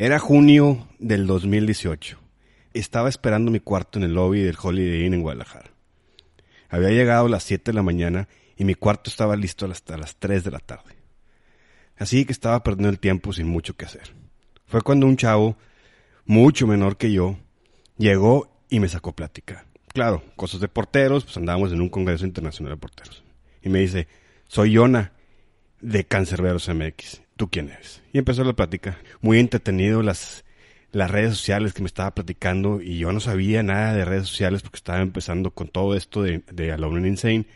Era junio del 2018. Estaba esperando mi cuarto en el lobby del Holiday Inn en Guadalajara. Había llegado a las 7 de la mañana y mi cuarto estaba listo hasta las 3 de la tarde. Así que estaba perdiendo el tiempo sin mucho que hacer. Fue cuando un chavo, mucho menor que yo, llegó y me sacó plática. Claro, cosas de porteros, pues andábamos en un congreso internacional de porteros. Y me dice, soy Yona de Cancerberos MX. ¿Tú quién eres? Y empezó la plática. Muy entretenido las, las redes sociales que me estaba platicando y yo no sabía nada de redes sociales porque estaba empezando con todo esto de, de Alone and Insane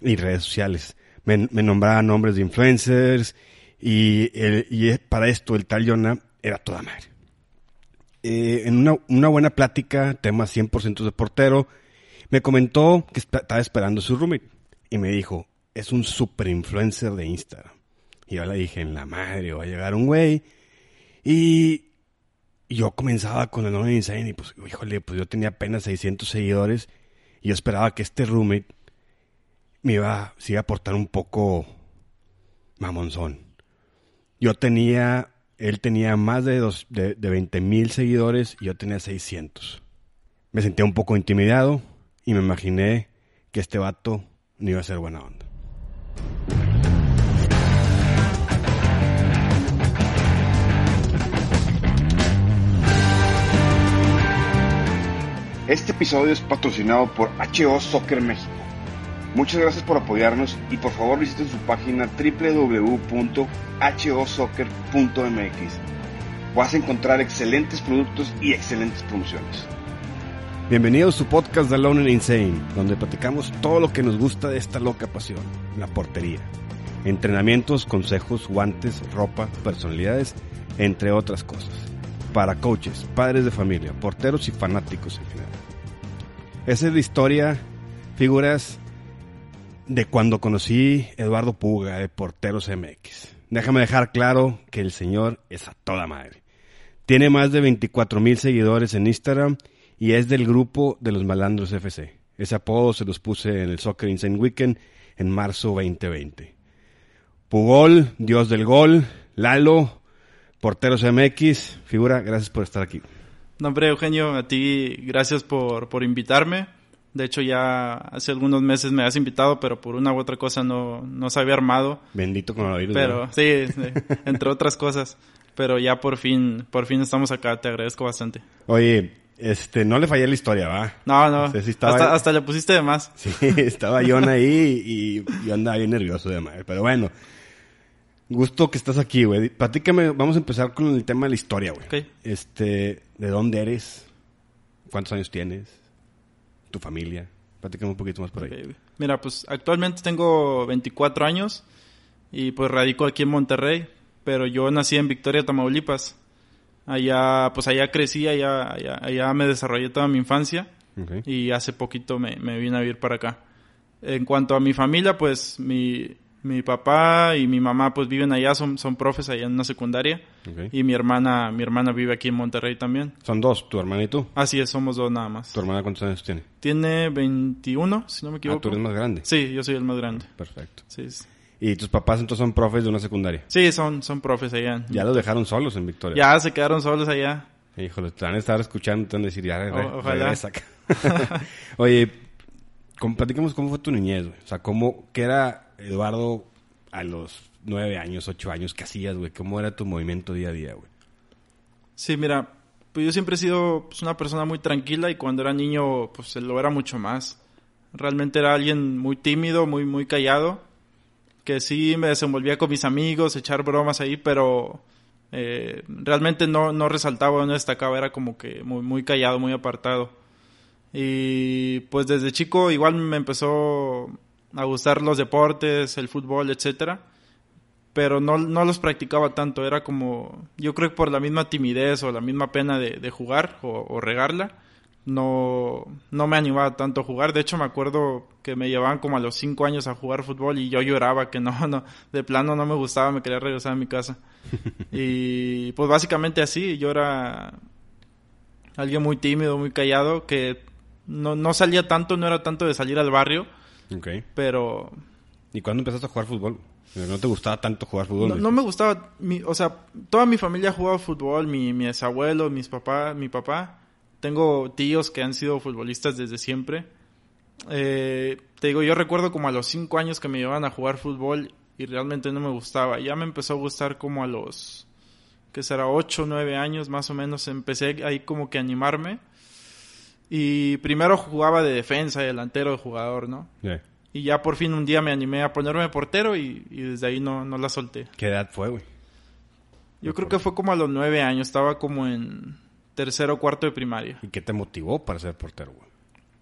y redes sociales. Me, me nombraba nombres de influencers y, el- y para esto el tal Yona era toda madre. Eh, en una, una buena plática, tema 100% de portero, me comentó que estaba esperando su roommate y me dijo, es un super influencer de Instagram. Y yo le dije, en la madre, va a llegar un güey. Y yo comenzaba con el nombre Insane y pues, híjole, pues yo tenía apenas 600 seguidores y yo esperaba que este roommate me iba, se iba a portar un poco mamonzón. Yo tenía, él tenía más de, dos, de, de 20 mil seguidores y yo tenía 600. Me sentía un poco intimidado y me imaginé que este vato no iba a ser buena onda. Este episodio es patrocinado por HO Soccer México. Muchas gracias por apoyarnos y por favor visiten su página www.hosoccer.mx. Vas a encontrar excelentes productos y excelentes promociones. Bienvenidos a su podcast de Alone and Insane, donde platicamos todo lo que nos gusta de esta loca pasión, la portería. Entrenamientos, consejos, guantes, ropa, personalidades, entre otras cosas. Para coaches, padres de familia, porteros y fanáticos en general. Esa es la historia, figuras de cuando conocí Eduardo Puga de Porteros MX. Déjame dejar claro que el señor es a toda madre. Tiene más de 24 mil seguidores en Instagram y es del grupo de los Malandros FC. Ese apodo se los puse en el Soccer Insane Weekend en marzo 2020. Pugol, Dios del Gol, Lalo, Porteros MX, figura, gracias por estar aquí. No, hombre, Eugenio, a ti gracias por, por invitarme. De hecho, ya hace algunos meses me has invitado, pero por una u otra cosa no, no se había armado. Bendito coronavirus. Pero ¿no? sí, sí, entre otras cosas. Pero ya por fin, por fin estamos acá, te agradezco bastante. Oye, este, no le fallé la historia, ¿va? No, no, estaba- hasta, hasta le pusiste de más. Sí, estaba John ahí y yo andaba bien nervioso de madre. Pero bueno, gusto que estás aquí, güey. Platícame, vamos a empezar con el tema de la historia, güey. Ok. Este, ¿de dónde eres? ¿Cuántos años tienes? ¿Tu familia? Platícame un poquito más por ahí. Mira, pues actualmente tengo 24 años y pues radico aquí en Monterrey, pero yo nací en Victoria, Tamaulipas. Allá, pues allá crecí, allá, allá, allá me desarrollé toda mi infancia Ok. y hace poquito me, me vine a vivir para acá. En cuanto a mi familia, pues mi, mi papá y mi mamá pues viven allá, son, son profes allá en una secundaria y mi hermana, mi hermana vive aquí en Monterrey también. Son dos, tu hermana y tú. Así es, somos dos nada más. ¿Tu hermana cuántos años tiene? Tiene 21, si no me Ah, equivoco. tú eres más grande. Sí, yo soy el más grande. Perfecto. Sí, sí. ¿Y tus papás entonces son profes de una secundaria? Sí, son, son profes allá. Ya los dejaron solos en Victoria. Ya se quedaron solos allá. Híjole, te van a estar escuchando, te van a decir, ya, re- O- ojalá. Oye, ¿cómo, platícanos cómo fue tu niñez, güey. O sea, cómo, qué era Eduardo a los nueve años, ocho años, qué hacías, güey. ¿Cómo era tu movimiento día a día, güey? Sí, mira, pues yo siempre he sido pues, una persona muy tranquila y cuando era niño, pues lo era mucho más. Realmente era alguien muy tímido, muy, muy callado, que sí me desenvolvía con mis amigos, echar bromas ahí, pero eh, realmente no, no resaltaba, no destacaba, era como que muy, muy callado, muy apartado. Y pues desde chico igual me empezó a gustar los deportes, el fútbol, etcétera. pero no, no los practicaba tanto, era como, yo creo que por la misma timidez o la misma pena de, de jugar o, o regarla, no, no me animaba tanto a jugar. De hecho, me acuerdo que me llevaban como a los cinco años a jugar fútbol y yo lloraba que no, no, de plano no me gustaba, me quería regresar a mi casa. y pues básicamente así, yo era alguien muy tímido, muy callado, que no, no salía tanto, no era tanto de salir al barrio, Ok. pero ¿Y cuándo empezaste a jugar fútbol? ¿No te gustaba tanto jugar fútbol? no, no me gustaba, mi, o sea, toda mi familia ha jugado fútbol, mi, mis abuelos, mis papás, mi papá. Tengo tíos que han sido futbolistas desde siempre. Eh, te digo, yo recuerdo como a los cinco años que me llevaban a jugar fútbol y realmente no me gustaba. Ya me empezó a gustar como a los, que será, ocho, nueve años más o menos. Empecé ahí como que a animarme. Y primero jugaba de defensa, de delantero, de jugador, ¿no? Yeah. Y ya por fin un día me animé a ponerme portero y, y desde ahí no, no la solté. ¿Qué edad fue, güey? Yo creo que fue como a los nueve años, estaba como en tercero o cuarto de primaria. ¿Y qué te motivó para ser portero, güey?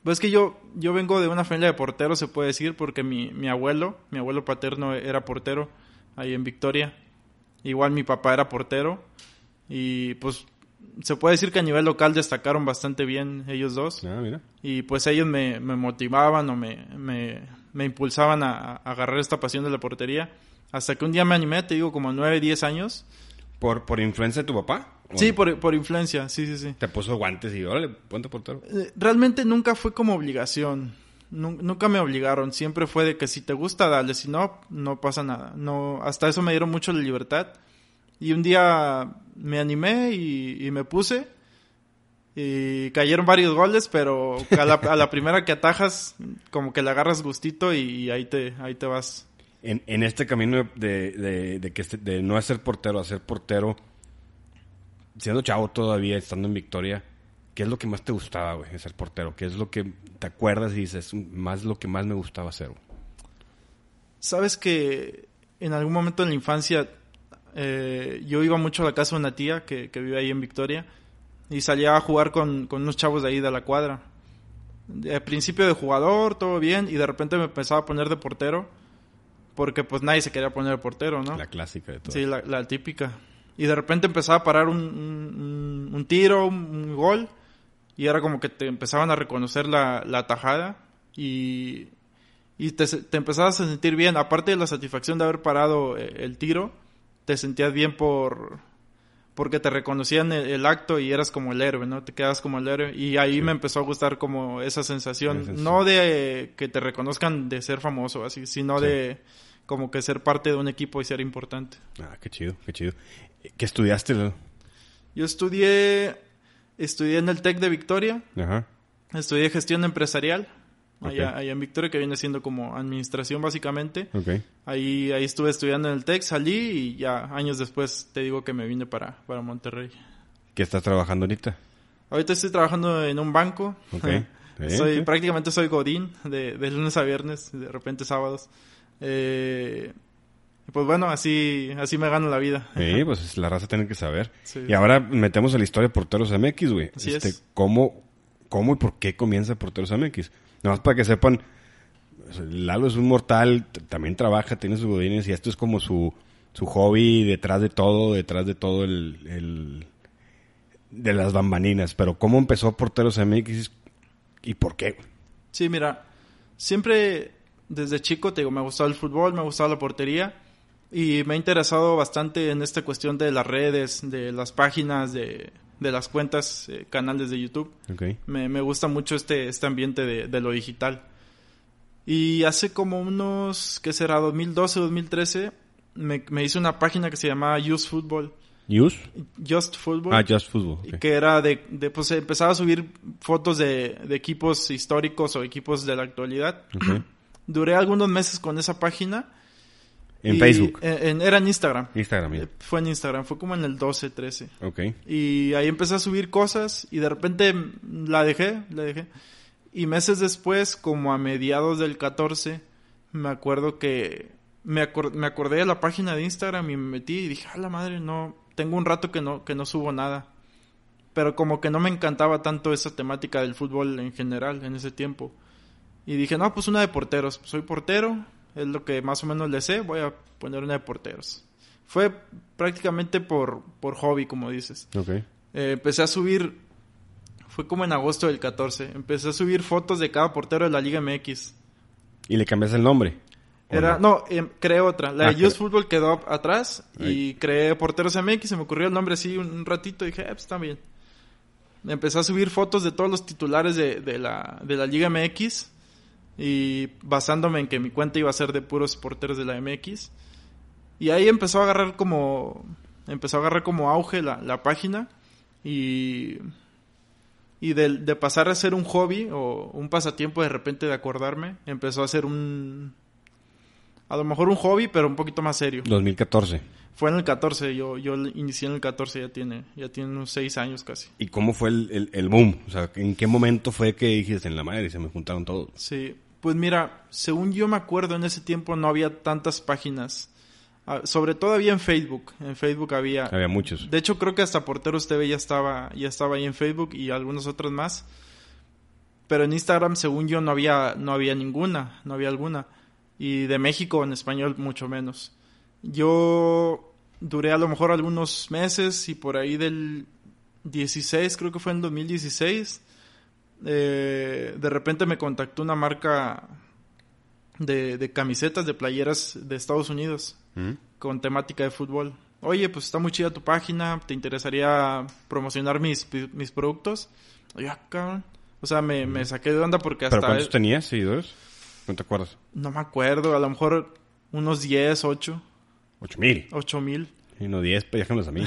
Pues es que yo, yo vengo de una familia de porteros, se puede decir, porque mi, mi abuelo, mi abuelo paterno era portero ahí en Victoria. Igual mi papá era portero. Y pues se puede decir que a nivel local destacaron bastante bien ellos dos. Ah, mira. Y pues ellos me, me motivaban o me, me, me impulsaban a, a agarrar esta pasión de la portería. Hasta que un día me animé, te digo, como nueve, diez años. ¿Por, por influencia de tu papá? ¿O Sí, por, por influencia, sí, sí, sí. Te puso guantes y órale, ponte portero. Eh, Realmente nunca fue como obligación. Nu- nunca me obligaron. Siempre fue de que si te gusta, dale. Si no, no pasa nada. No, hasta eso me dieron mucho la libertad. Y un día me animé y, y me puse. Y cayeron varios goles, pero a la, a la primera que atajas, como que le agarras gustito y, ahí te, ahí te vas. En, en este camino de, de, de que este- de no ser portero a ser portero, siendo chavo todavía, estando en Victoria, ¿qué es lo que más te gustaba, güey, ser portero? ¿Qué es lo que te acuerdas y dices, más lo que más me gustaba hacer? güey"? Sabes que en algún momento en la infancia eh, yo iba mucho a la casa de una tía que, que vive ahí en Victoria y salía a jugar con, con unos chavos de ahí de la cuadra. Al principio de jugador, todo bien, y de repente me empezaba a poner de portero porque pues nadie se quería poner de portero, ¿no? La clásica de todo. Sí, la, la típica. Y de repente empezaba a parar un, un- tiro, un, un gol, y era como que te empezaban a reconocer la, la tajada y, y te, te empezabas a sentir bien. Aparte de la satisfacción de haber parado eh, el tiro, te sentías bien por porque te reconocían el, el acto y eras como el héroe, ¿no? Te quedas como el héroe. Y ahí Sí. me empezó a gustar como esa sensación, no de que te reconozcan de ser famoso, así, sino de como que ser parte de un equipo y ser importante. Ah, qué chido, qué chido. ¿Qué estudiaste? Yo estudié, estudié en el TEC de Victoria, Ajá. estudié gestión empresarial, allá, Ok. allá en Victoria, que viene siendo como administración básicamente. Ok. Ahí, ahí estuve estudiando en el TEC, salí y ya años después te digo que me vine para, para Monterrey. ¿Qué estás trabajando ahorita? Ahorita estoy trabajando en un banco. Ok. Sí, soy, sí. Prácticamente soy Godín, de, de lunes a viernes, de repente sábados. Eh, pues bueno, así, así me gano la vida. Sí, pues la raza tiene que saber. Sí. Y ahora metemos a la historia de Porteros MX, güey. Así este, es. ¿cómo, ¿Cómo y por qué comienza Porteros MX? Nada más para que sepan, Lalo es un mortal, también trabaja, tiene sus godines y esto es como su, su hobby detrás de todo, detrás de todo el, el- de las bambaninas. Pero ¿cómo empezó Porteros MX y por qué? Sí, mira, siempre desde chico, te digo, me ha gustado el fútbol, me ha gustado la portería y me ha interesado bastante en esta cuestión de las redes, de las páginas, de, de las cuentas, eh, canales de YouTube. Me, me gusta mucho este, este ambiente de, de lo digital. Y hace como unos, ¿qué será? 2012, 2013, me, me hice una página que se llamaba Use Football. ¿News? Just Football. Ah, Just Football. Que era de, de, pues empezaba a subir fotos de, de equipos históricos o equipos de la actualidad. Duré algunos meses con esa página. En y- Facebook. en- en- era en Instagram. Instagram. Eh, Fue en Instagram, fue como en el 12, 13. Ok. Y ahí empecé a subir cosas y de repente la dejé, la dejé. Y meses después, como a mediados del 14, me acuerdo que me, acor- me acordé de la página de Instagram y me metí y dije, a la madre, no, tengo un rato que no, que no subo nada. Pero como que no me encantaba tanto esa temática del fútbol en general en ese tiempo. Y dije, no, pues una de porteros. Soy portero, es lo que más o menos le sé, voy a poner una de porteros. Fue prácticamente por, por hobby, como dices. Ok. Eh, empecé a subir, fue como en agosto del 14, empecé a subir fotos de cada portero de la Liga MX. ¿Y le cambias el nombre? ¿O Era, no, em, creé otra. La Ah, de Football quedó atrás y creé Porteros MX. Se me ocurrió el nombre así un, un ratito y dije, eh, pues está bien. Empecé a subir fotos de todos los titulares de, de la, de la Liga MX y basándome en que mi cuenta iba a ser de puros porteros de la MX. Y ahí empezó a agarrar como, empezó a agarrar como auge la, la página y, y de, de pasar a ser un hobby o un pasatiempo de repente de acordarme, empezó a ser un, a lo mejor un hobby, pero un poquito más serio. 2014. Fue en el 14, yo, yo inicié en el 14, ya tiene, ya tiene unos 6 años casi. ¿Y cómo fue el, el, el boom? O sea, ¿en qué momento fue que dijiste en la madre y se me juntaron todos? Sí, pues mira, según yo me acuerdo, en ese tiempo no había tantas páginas. Ah, sobre todo había en Facebook. En Facebook había. Había muchos. De hecho, creo que hasta Porteros TV ya estaba, ya estaba ahí en Facebook y algunos otros más. Pero en Instagram, según yo, no había, no había ninguna, no había alguna. Y de México en español, mucho menos. Yo duré a lo mejor algunos meses y por ahí del 16, creo que fue en 2016, eh, de repente me contactó una marca de, de camisetas, de playeras de Estados Unidos ¿Mm? con temática de fútbol. Oye, pues está muy chida tu página, ¿te interesaría promocionar mis, mis productos? Oye, ah, cabrón. O sea, me, me saqué de onda porque ¿Pero hasta... cuántos tenías seguidores? ¿No te acuerdas? No me acuerdo, a lo mejor unos 10, 8, Ocho mil. 8 mil. Y no 10, pues déjamelos a mí.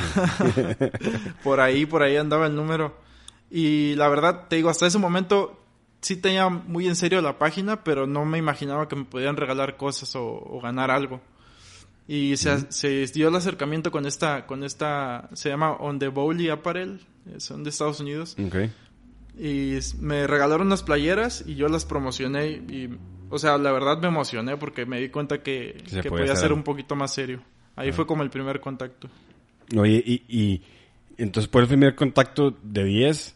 Por ahí, por ahí andaba el número. Y la verdad, te digo, hasta ese momento sí tenía muy en serio la página, pero no me imaginaba que me podían regalar cosas o, o ganar algo. Y se, se dio el acercamiento con esta, con esta, se llama On the Bowley Apparel, eh, son de Estados Unidos. ok. Y me regalaron unas playeras y yo las promocioné y, o sea, la verdad me emocioné porque me di cuenta que, Que se que podía ser un poquito más serio. Ahí fue como el primer contacto. Oye, y, y entonces por el primer contacto de 10,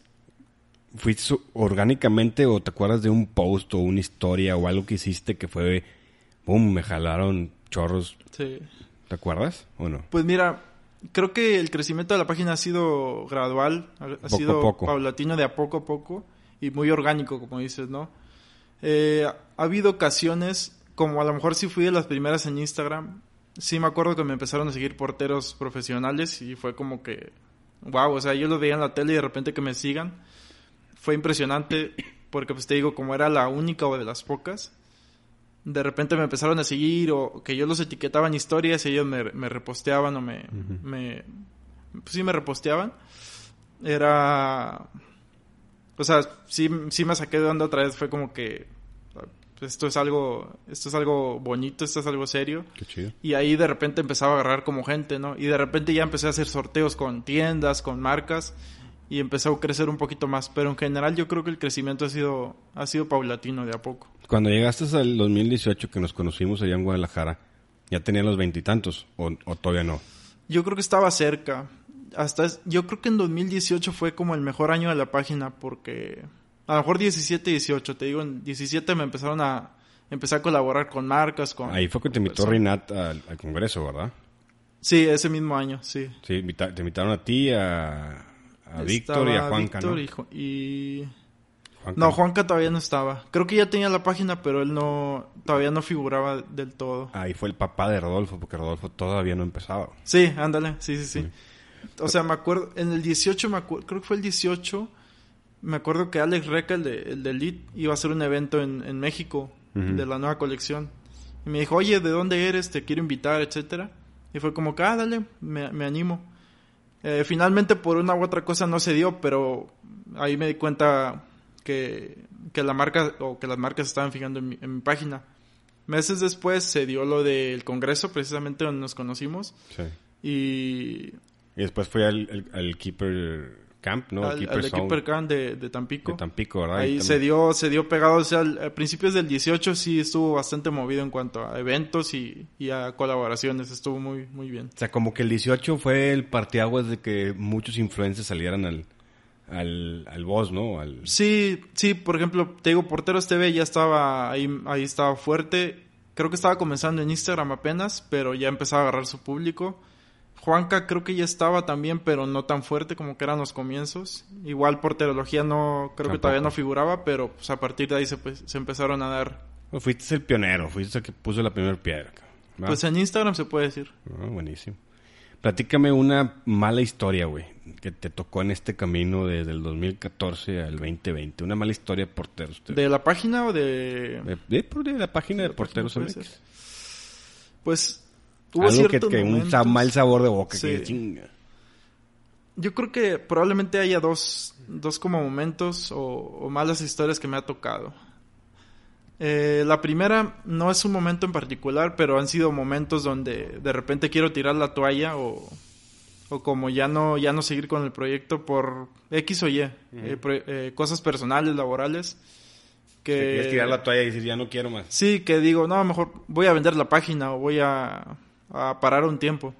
¿fuiste orgánicamente o te acuerdas de un post o una historia o algo que hiciste que fue, boom, me jalaron chorros? Sí. ¿Te acuerdas o no? Pues mira, creo que el crecimiento de la página ha sido gradual, ha, Poco sido paulatino de a poco a poco y muy orgánico, como dices, ¿no? Eh, ha habido ocasiones, como a lo mejor sí fui de las primeras en Instagram, sí me acuerdo que me empezaron a seguir porteros profesionales y fue como que, wow, o sea, yo los veía en la tele y de repente que me sigan, fue impresionante porque pues te digo, como era la única o de las pocas, de repente me empezaron a seguir o que yo los etiquetaba en historias y ellos me, me reposteaban o me, me pues sí me reposteaban. Era o sea sí, sí me saqué de onda otra vez fue como que esto es algo esto es algo bonito esto es algo serio Qué chido. y ahí de repente empezaba a agarrar como gente no y de repente ya empecé a hacer sorteos con tiendas con marcas y empezó a crecer un poquito más pero en general yo creo que el crecimiento ha sido ha sido paulatino de a poco Cuando llegaste al 2018 que nos conocimos allá en Guadalajara, ¿ya tenían los veintitantos o, o todavía no? Yo creo que estaba cerca. Hasta es- yo creo que en 2018 fue como el mejor año de la página porque a lo mejor 17, 18, te digo, en 17 me empezaron a empecé a colaborar con marcas, con Ahí fue que te invitó. Rinat al, al Congreso, ¿verdad? Sí, ese mismo año, sí. Sí, te invitaron a ti, a, a Víctor y a Juanca, Víctor ¿no? y Ju- y Juanca. no, Juanca todavía no estaba. Creo que ya tenía la página, pero él no todavía no figuraba del todo. Ahí fue el papá de Rodolfo, porque Rodolfo todavía no empezaba. Sí, ándale, sí, sí, sí. O sea, me acuerdo, en el 18, me acuerdo, creo que fue el 18, me acuerdo que Alex Reca, el de, el de Elite, iba a hacer un evento en, en México Ujú. de la nueva colección. Y me dijo, oye, ¿de dónde eres? Te quiero invitar, etcétera. Y fue como que, ah, dale, me, me animo. Eh, finalmente, por una u otra cosa no se dio, pero ahí me di cuenta que, que la marca o que las marcas estaban fijando en mi, en mi página. Meses después se dio lo del congreso, precisamente donde nos conocimos. Sí. Y Y después fue al, al- al Keeper Camp, ¿no? al, Keeper al Zone Keeper Can de, de Tampico. de Tampico, ¿verdad? Ahí se dio, se dio pegado, o sea, al- a principios del 18 sí estuvo bastante movido en cuanto a eventos y, y a colaboraciones, estuvo muy, muy bien. O sea, como que el 18 fue el parteaguas de que muchos influencers salieran al, al, al boss, ¿no? Al, Sí, sí, por ejemplo, te digo, Porteros TV ya estaba ahí, ahí estaba fuerte. creo que estaba comenzando en Instagram apenas, pero ya empezaba a agarrar su público. Juanca creo que ya estaba también, pero no tan fuerte como que eran los comienzos. Igual porterología no, creo que todavía no figuraba, pero pues, a partir de ahí se, pues, se empezaron a dar. Pues fuiste el pionero, fuiste el que puso la primera piedra. ¿va? Pues en Instagram se puede decir. Ah, buenísimo. Platícame una mala historia, güey, que te tocó en este camino desde el 2014 al 2020. Una mala historia de porteros. ¿De la página o de...? De, de, la página de, Porteros MX. Pues Hubo Algo que, que un mal sabor de boca. Que chinga. Yo creo que probablemente haya dos, dos como momentos o, malas historias que me ha tocado. Eh, la primera no es un momento en particular, pero han sido momentos donde de repente quiero tirar la toalla o, o como ya no, ya no seguir con el proyecto por X o Y, eh, eh, cosas personales, laborales. Que... quieres tirar la toalla y decir ya no quiero más. Sí, que digo, no, mejor voy a vender la página o voy a a parar un tiempo.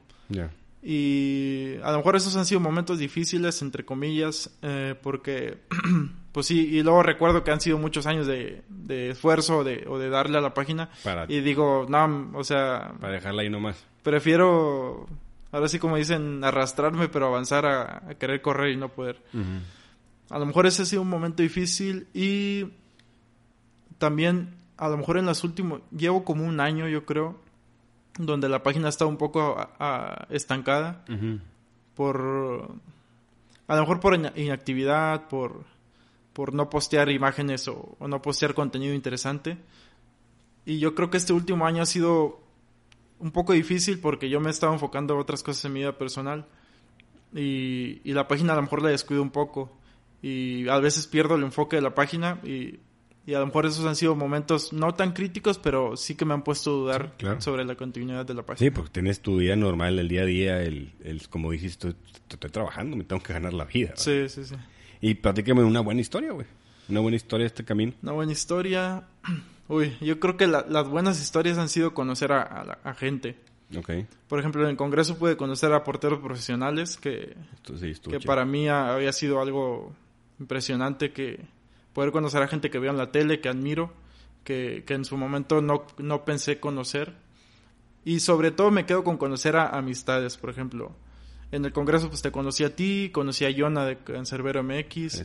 Y a lo mejor esos han sido momentos difíciles, entre comillas, eh, porque, pues sí, y luego recuerdo que han sido muchos años de, esfuerzo de, o de darle a la página. Y digo, no, o sea... Para dejarla ahí nomás. Prefiero, ahora sí como dicen, arrastrarme, pero avanzar a, querer correr y no poder. A lo mejor ese ha sido un momento difícil y también, a lo mejor en los últimos, llevo como un año, yo creo, donde la página está un poco estancada por a lo mejor por inactividad, por, por no postear imágenes o, no postear contenido interesante. Y yo creo que este último año ha sido un poco difícil porque yo me estaba enfocando a otras cosas en mi vida personal y, y la página a lo mejor la descuido un poco y a veces pierdo el enfoque de la página y y a lo mejor esos han sido momentos no tan críticos, pero sí que me han puesto a dudar sobre la continuidad de la página. Sí, porque tienes tu día normal, el día a día, el, el como dijiste, estoy, trabajando, me tengo que ganar la vida. Sí, sí, sí. Y platícame una buena historia, güey. Una buena historia de este camino. Una buena historia. Uy, yo creo que las buenas historias han sido conocer a, a, gente. Okay. Por ejemplo, en el Congreso pude conocer a porteros profesionales que, que para mí había sido algo impresionante que poder conocer a gente que veo en la tele, que admiro, que, en su momento no, no, pensé conocer. Y sobre todo me quedo con conocer a amistades, por ejemplo. En el Congreso pues te conocí a ti, conocí a Yona de Cancerbero MX,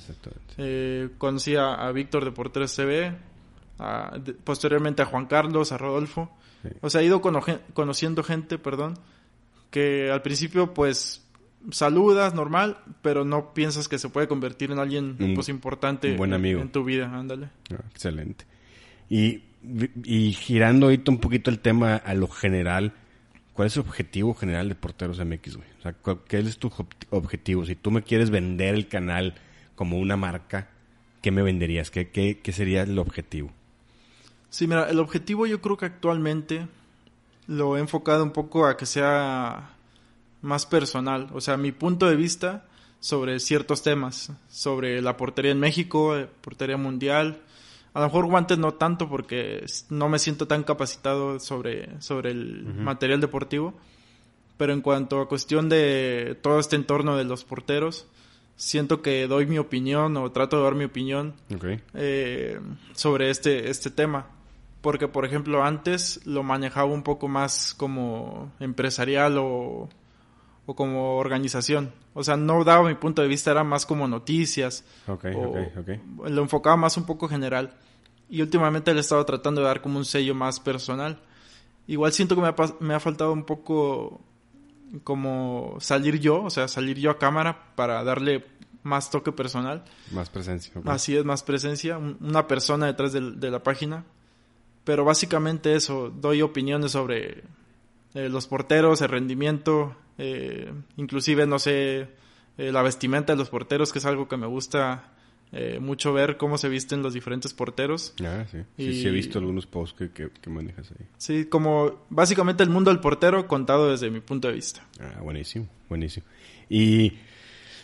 eh, conocí a, Víctor de Porteros TV, posteriormente a Juan Carlos, a Rodolfo. O sea, he ido conociendo gente, perdón, que al principio pues saludas normal, pero no piensas que se puede convertir en alguien pues importante buen amigo. En, tu vida, ándale. Ah, excelente. Y, y girando ahorita un poquito el tema a lo general, ¿cuál es el objetivo general de Porteros MX, güey? O sea, ¿qué es tu objetivo? Si tú me quieres vender el canal como una marca, ¿qué me venderías? ¿Qué, qué, qué sería el objetivo? Sí, mira, el objetivo yo creo que actualmente lo he enfocado un poco a que sea más personal, o sea, mi punto de vista sobre ciertos temas, sobre la portería en México, eh, portería mundial. A lo mejor guantes no tanto porque no me siento tan capacitado sobre, sobre el material deportivo, pero en cuanto a cuestión de todo este entorno de los porteros, siento que doy mi opinión o trato de dar mi opinión eh, sobre este, este tema. Porque, por ejemplo, antes lo manejaba un poco más como empresarial o o como organización. O sea, no daba mi punto de vista, era más como noticias. Lo enfocaba más un poco general. Y últimamente le he estado tratando de dar como un sello más personal. Igual siento que me ha, me ha faltado un poco como salir yo, o sea, salir yo a cámara para darle más toque personal. Más presencia. Así es, más presencia. Una persona detrás de, de la página. Pero básicamente eso, doy opiniones sobre eh, los porteros, el rendimiento, eh, inclusive, no sé, eh, la vestimenta de los porteros, que es algo que me gusta mucho ver cómo se visten los diferentes porteros. Ah, sí. Sí, he visto algunos posts que, que, manejas ahí. Sí, como básicamente el mundo del portero contado desde mi punto de vista. Ah, buenísimo, buenísimo. ¿Y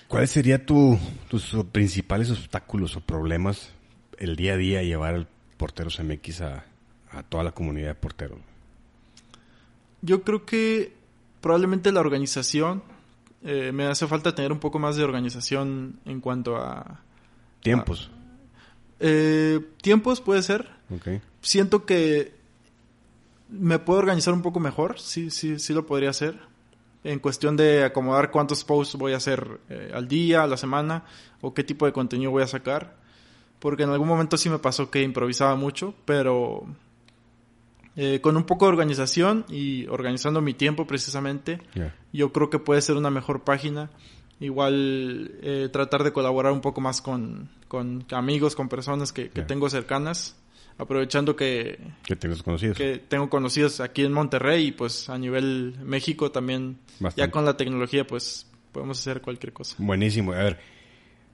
cuáles serían tu, tus principales obstáculos o problemas el día a día llevar al Porteros MX a, a toda la comunidad de porteros? Yo creo que probablemente la organización, eh, me hace falta tener un poco más de organización en cuanto a... Tiempos. eh, tiempos puede ser. Okay. Siento que me puedo organizar un poco mejor, sí, sí, sí lo podría hacer. En cuestión de acomodar cuántos posts voy a hacer eh, al día, a la semana, o qué tipo de contenido voy a sacar. Porque en algún momento sí me pasó que improvisaba mucho, pero eh, con un poco de organización y organizando mi tiempo precisamente, Ya. yo creo que puede ser una mejor página. Igual eh, tratar de colaborar un poco más con, con amigos, con personas que, que Ya. tengo cercanas, aprovechando que, Que tengas conocidos. que tengo conocidos aquí en Monterrey y pues a nivel México también, Bastante. ya con la tecnología pues podemos hacer cualquier cosa. Buenísimo. A ver,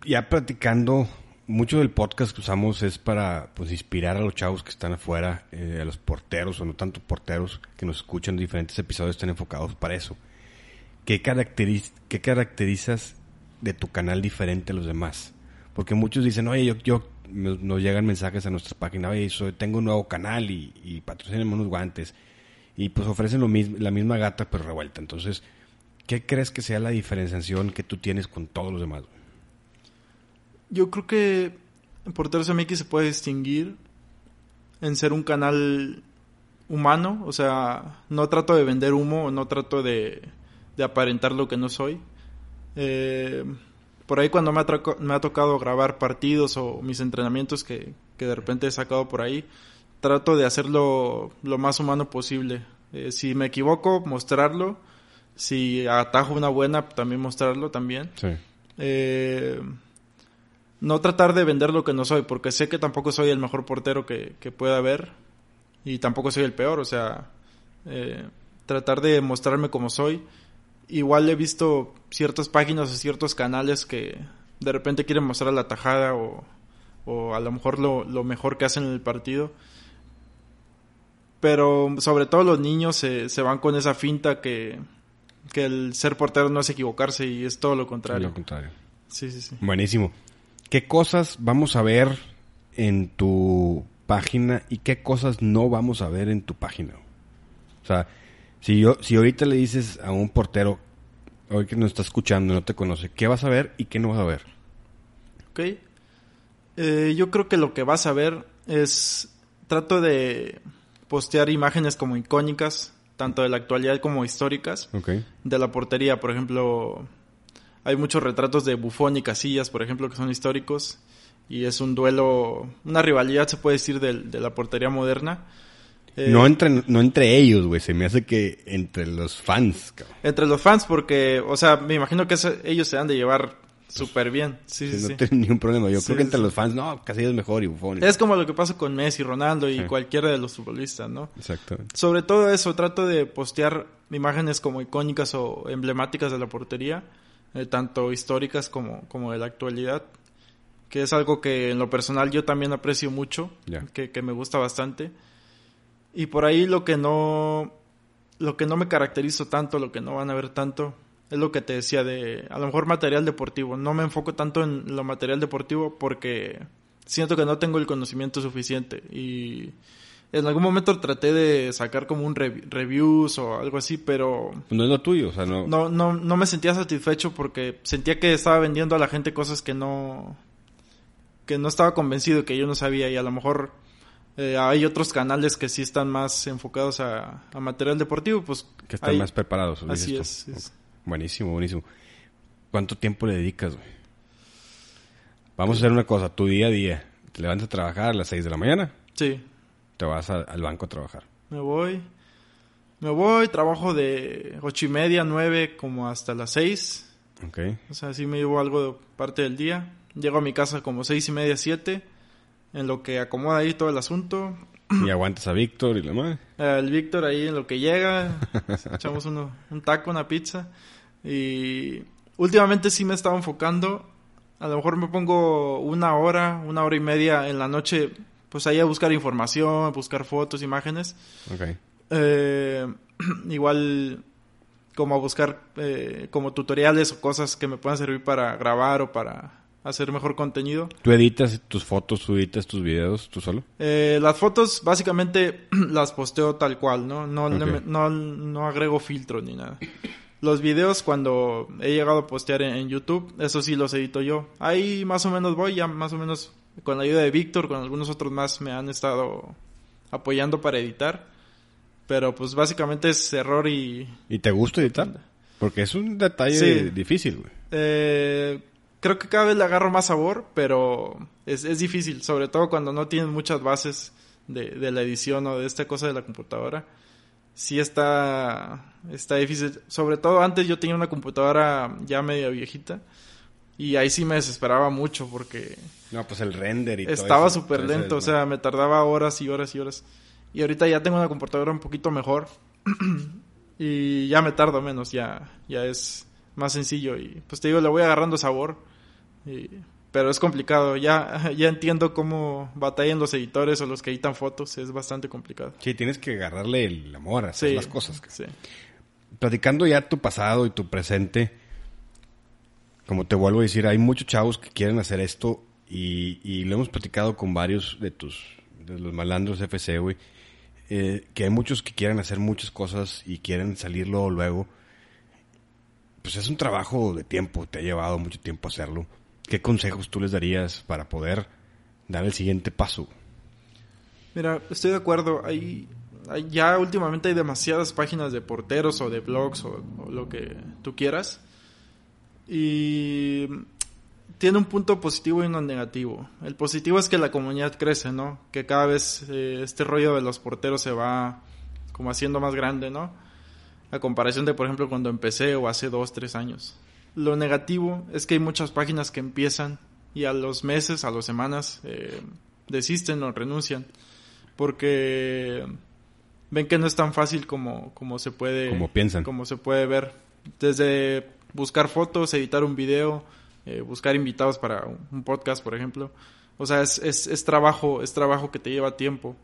ya platicando, mucho del podcast que usamos es para pues inspirar a los chavos que están afuera, eh, a los porteros o no tanto porteros que nos escuchan diferentes episodios están enfocados para eso. ¿Qué, caracteriz ¿Qué caracterizas de tu canal diferente a los demás? Porque muchos dicen, oye, yo, yo nos llegan mensajes a nuestra página, oye, soy, tengo un nuevo canal y, y unos guantes. Y pues ofrecen lo mismo, la misma gata pero revuelta. Entonces, ¿qué crees que sea la diferenciación que tú tienes con todos los demás? Yo creo que Porteros MX se puede distinguir en ser un canal humano, o sea, no trato de vender humo, no trato de, de aparentar lo que no soy. Eh, por ahí cuando me ha, me ha tocado grabar partidos o mis entrenamientos que, que de repente he sacado por ahí, trato de hacerlo lo más humano posible. Eh, si me equivoco, mostrarlo. Si atajo una buena, también mostrarlo también. Sí. Eh, no tratar de vender lo que no soy, porque sé que tampoco soy el mejor portero que, que pueda haber y tampoco soy el peor, o sea, eh, tratar de mostrarme como soy. Igual he visto ciertas páginas o ciertos canales que de repente quieren mostrar la tajada o, o a lo mejor lo, lo mejor que hacen en el partido. Pero sobre todo los niños se, se van con esa finta que, que el ser portero no es equivocarse y es todo lo contrario. Lo contrario. Sí, sí, sí. Buenísimo. ¿Qué cosas vamos a ver en tu página y qué cosas no vamos a ver en tu página? O sea, si yo, si ahorita le dices a un portero, hoy que nos está escuchando, no te conoce, ¿qué vas a ver y qué no vas a ver? Ok. Eh, yo creo que lo que vas a ver es. Trato de postear imágenes como icónicas, tanto de la actualidad como históricas, Ok. de la portería. Por ejemplo, hay muchos retratos de Buffon y Casillas, por ejemplo, que son históricos. Y es un duelo, una rivalidad, se puede decir, del- de, la portería moderna. Eh, no, entre, no entre ellos, güey. Se me hace que entre los fans, cabrón. Entre los fans, porque, o sea, me imagino que ellos se han de llevar súper bien. Sí, sí, no sí. tienen ningún problema. Yo Sí, creo que entre los fans, no, Casillas es mejor y Buffon. Es como lo que pasa con Messi, Ronaldo y Sí. cualquiera de los futbolistas, ¿no? Exactamente. Sobre todo eso, trato de postear imágenes como icónicas o emblemáticas de la portería, eh, tanto históricas como, como de la actualidad, que es algo que en lo personal yo también aprecio mucho, que, que me gusta bastante. Y por ahí lo que no lo que no me caracterizo tanto, lo que no van a ver tanto, es lo que te decía de a lo mejor material deportivo. No me enfoco tanto en lo material deportivo porque siento que no tengo el conocimiento suficiente y en algún momento traté de sacar como un rev- reviews o algo así, pero no es lo tuyo, o sea, no. no, no, no me sentía satisfecho porque sentía que estaba vendiendo a la gente cosas que no que no estaba convencido que yo no sabía y a lo mejor eh, hay otros canales que sí están más enfocados a, a material deportivo, pues que están hay- más preparados. así es. Buenísimo, buenísimo. ¿Cuánto tiempo le dedicas, güey? Vamos a hacer una cosa, tu día a día. Te levantas a trabajar a las 6 de la mañana, Sí, te vas a- al banco a trabajar. me voy, me voy, trabajo de ocho y media, nueve, como hasta las seis, ¿Ok? o sea, sí me llevo algo de parte del día. Llego a mi casa como seis y media, siete, en lo que acomoda ahí todo el asunto. Y aguantas a Víctor y la madre. El Víctor ahí en lo que llega, echamos uno, un taco, una pizza. Y últimamente sí me he estado enfocando. A lo mejor me pongo una hora, una hora y media en la noche, pues ahí a buscar información, buscar fotos, imágenes. Eh, igual como a buscar eh, como tutoriales o cosas que me puedan servir para grabar o para hacer mejor contenido. ¿Tú editas tus fotos, tú editas tus videos tú solo? Eh, las fotos básicamente las posteo tal cual, ¿no? No, le no, no agrego filtros ni nada. Los videos cuando he llegado a postear en, en YouTube, eso sí los edito yo. Ahí más o menos voy, ya más o menos con la ayuda de Víctor, con algunos otros más me han estado apoyando para editar. Pero pues básicamente es error y... ¿Y te gusta editar? Porque es un detalle Sí. difícil, güey. Eh, creo que cada vez le agarro más sabor, pero es, es difícil, sobre todo cuando no tienes muchas bases de, de la edición o de esta cosa de la computadora. Sí está, está difícil. Sobre todo antes yo tenía una computadora ya media viejita y ahí sí me desesperaba mucho porque No, pues el render y estaba súper lento, o sea, me tardaba horas y horas y horas. Y ahorita ya tengo una computadora un poquito mejor y ya me tardo menos, ya, ya es más sencillo y pues te digo, le voy agarrando sabor, y- pero es complicado, ya, ya entiendo cómo batallan los editores o los que editan fotos, es bastante complicado. Sí, tienes que agarrarle el amor a hacer Sí, las cosas. sí. Platicando ya tu pasado y tu presente, como te vuelvo a decir, hay muchos chavos que quieren hacer esto y, y lo hemos platicado con varios de tus, de los malandros FC, güey, eh, que hay muchos que quieren hacer muchas cosas y quieren salirlo luego. Pues es un trabajo de tiempo, te ha llevado mucho tiempo hacerlo. ¿Qué consejos tú les darías para poder dar el siguiente paso? Mira, estoy de acuerdo. Hay, hay- ya últimamente hay demasiadas páginas de porteros o de blogs o, o lo que tú quieras. Y tiene un punto positivo y uno negativo. El positivo es que la comunidad crece, ¿no? Que cada vez eh, este rollo de los porteros se va como haciendo más grande, ¿no? A comparación de, por ejemplo, cuando empecé o hace dos, tres años. Lo negativo es que hay muchas páginas que empiezan y a los meses, a las semanas, eh, desisten o renuncian. Porque ven que no es tan fácil como, como se puede Como piensan. como se puede ver desde buscar fotos editar un video eh, buscar invitados para un- podcast por ejemplo. O sea es, es, es trabajo es trabajo que te lleva tiempo.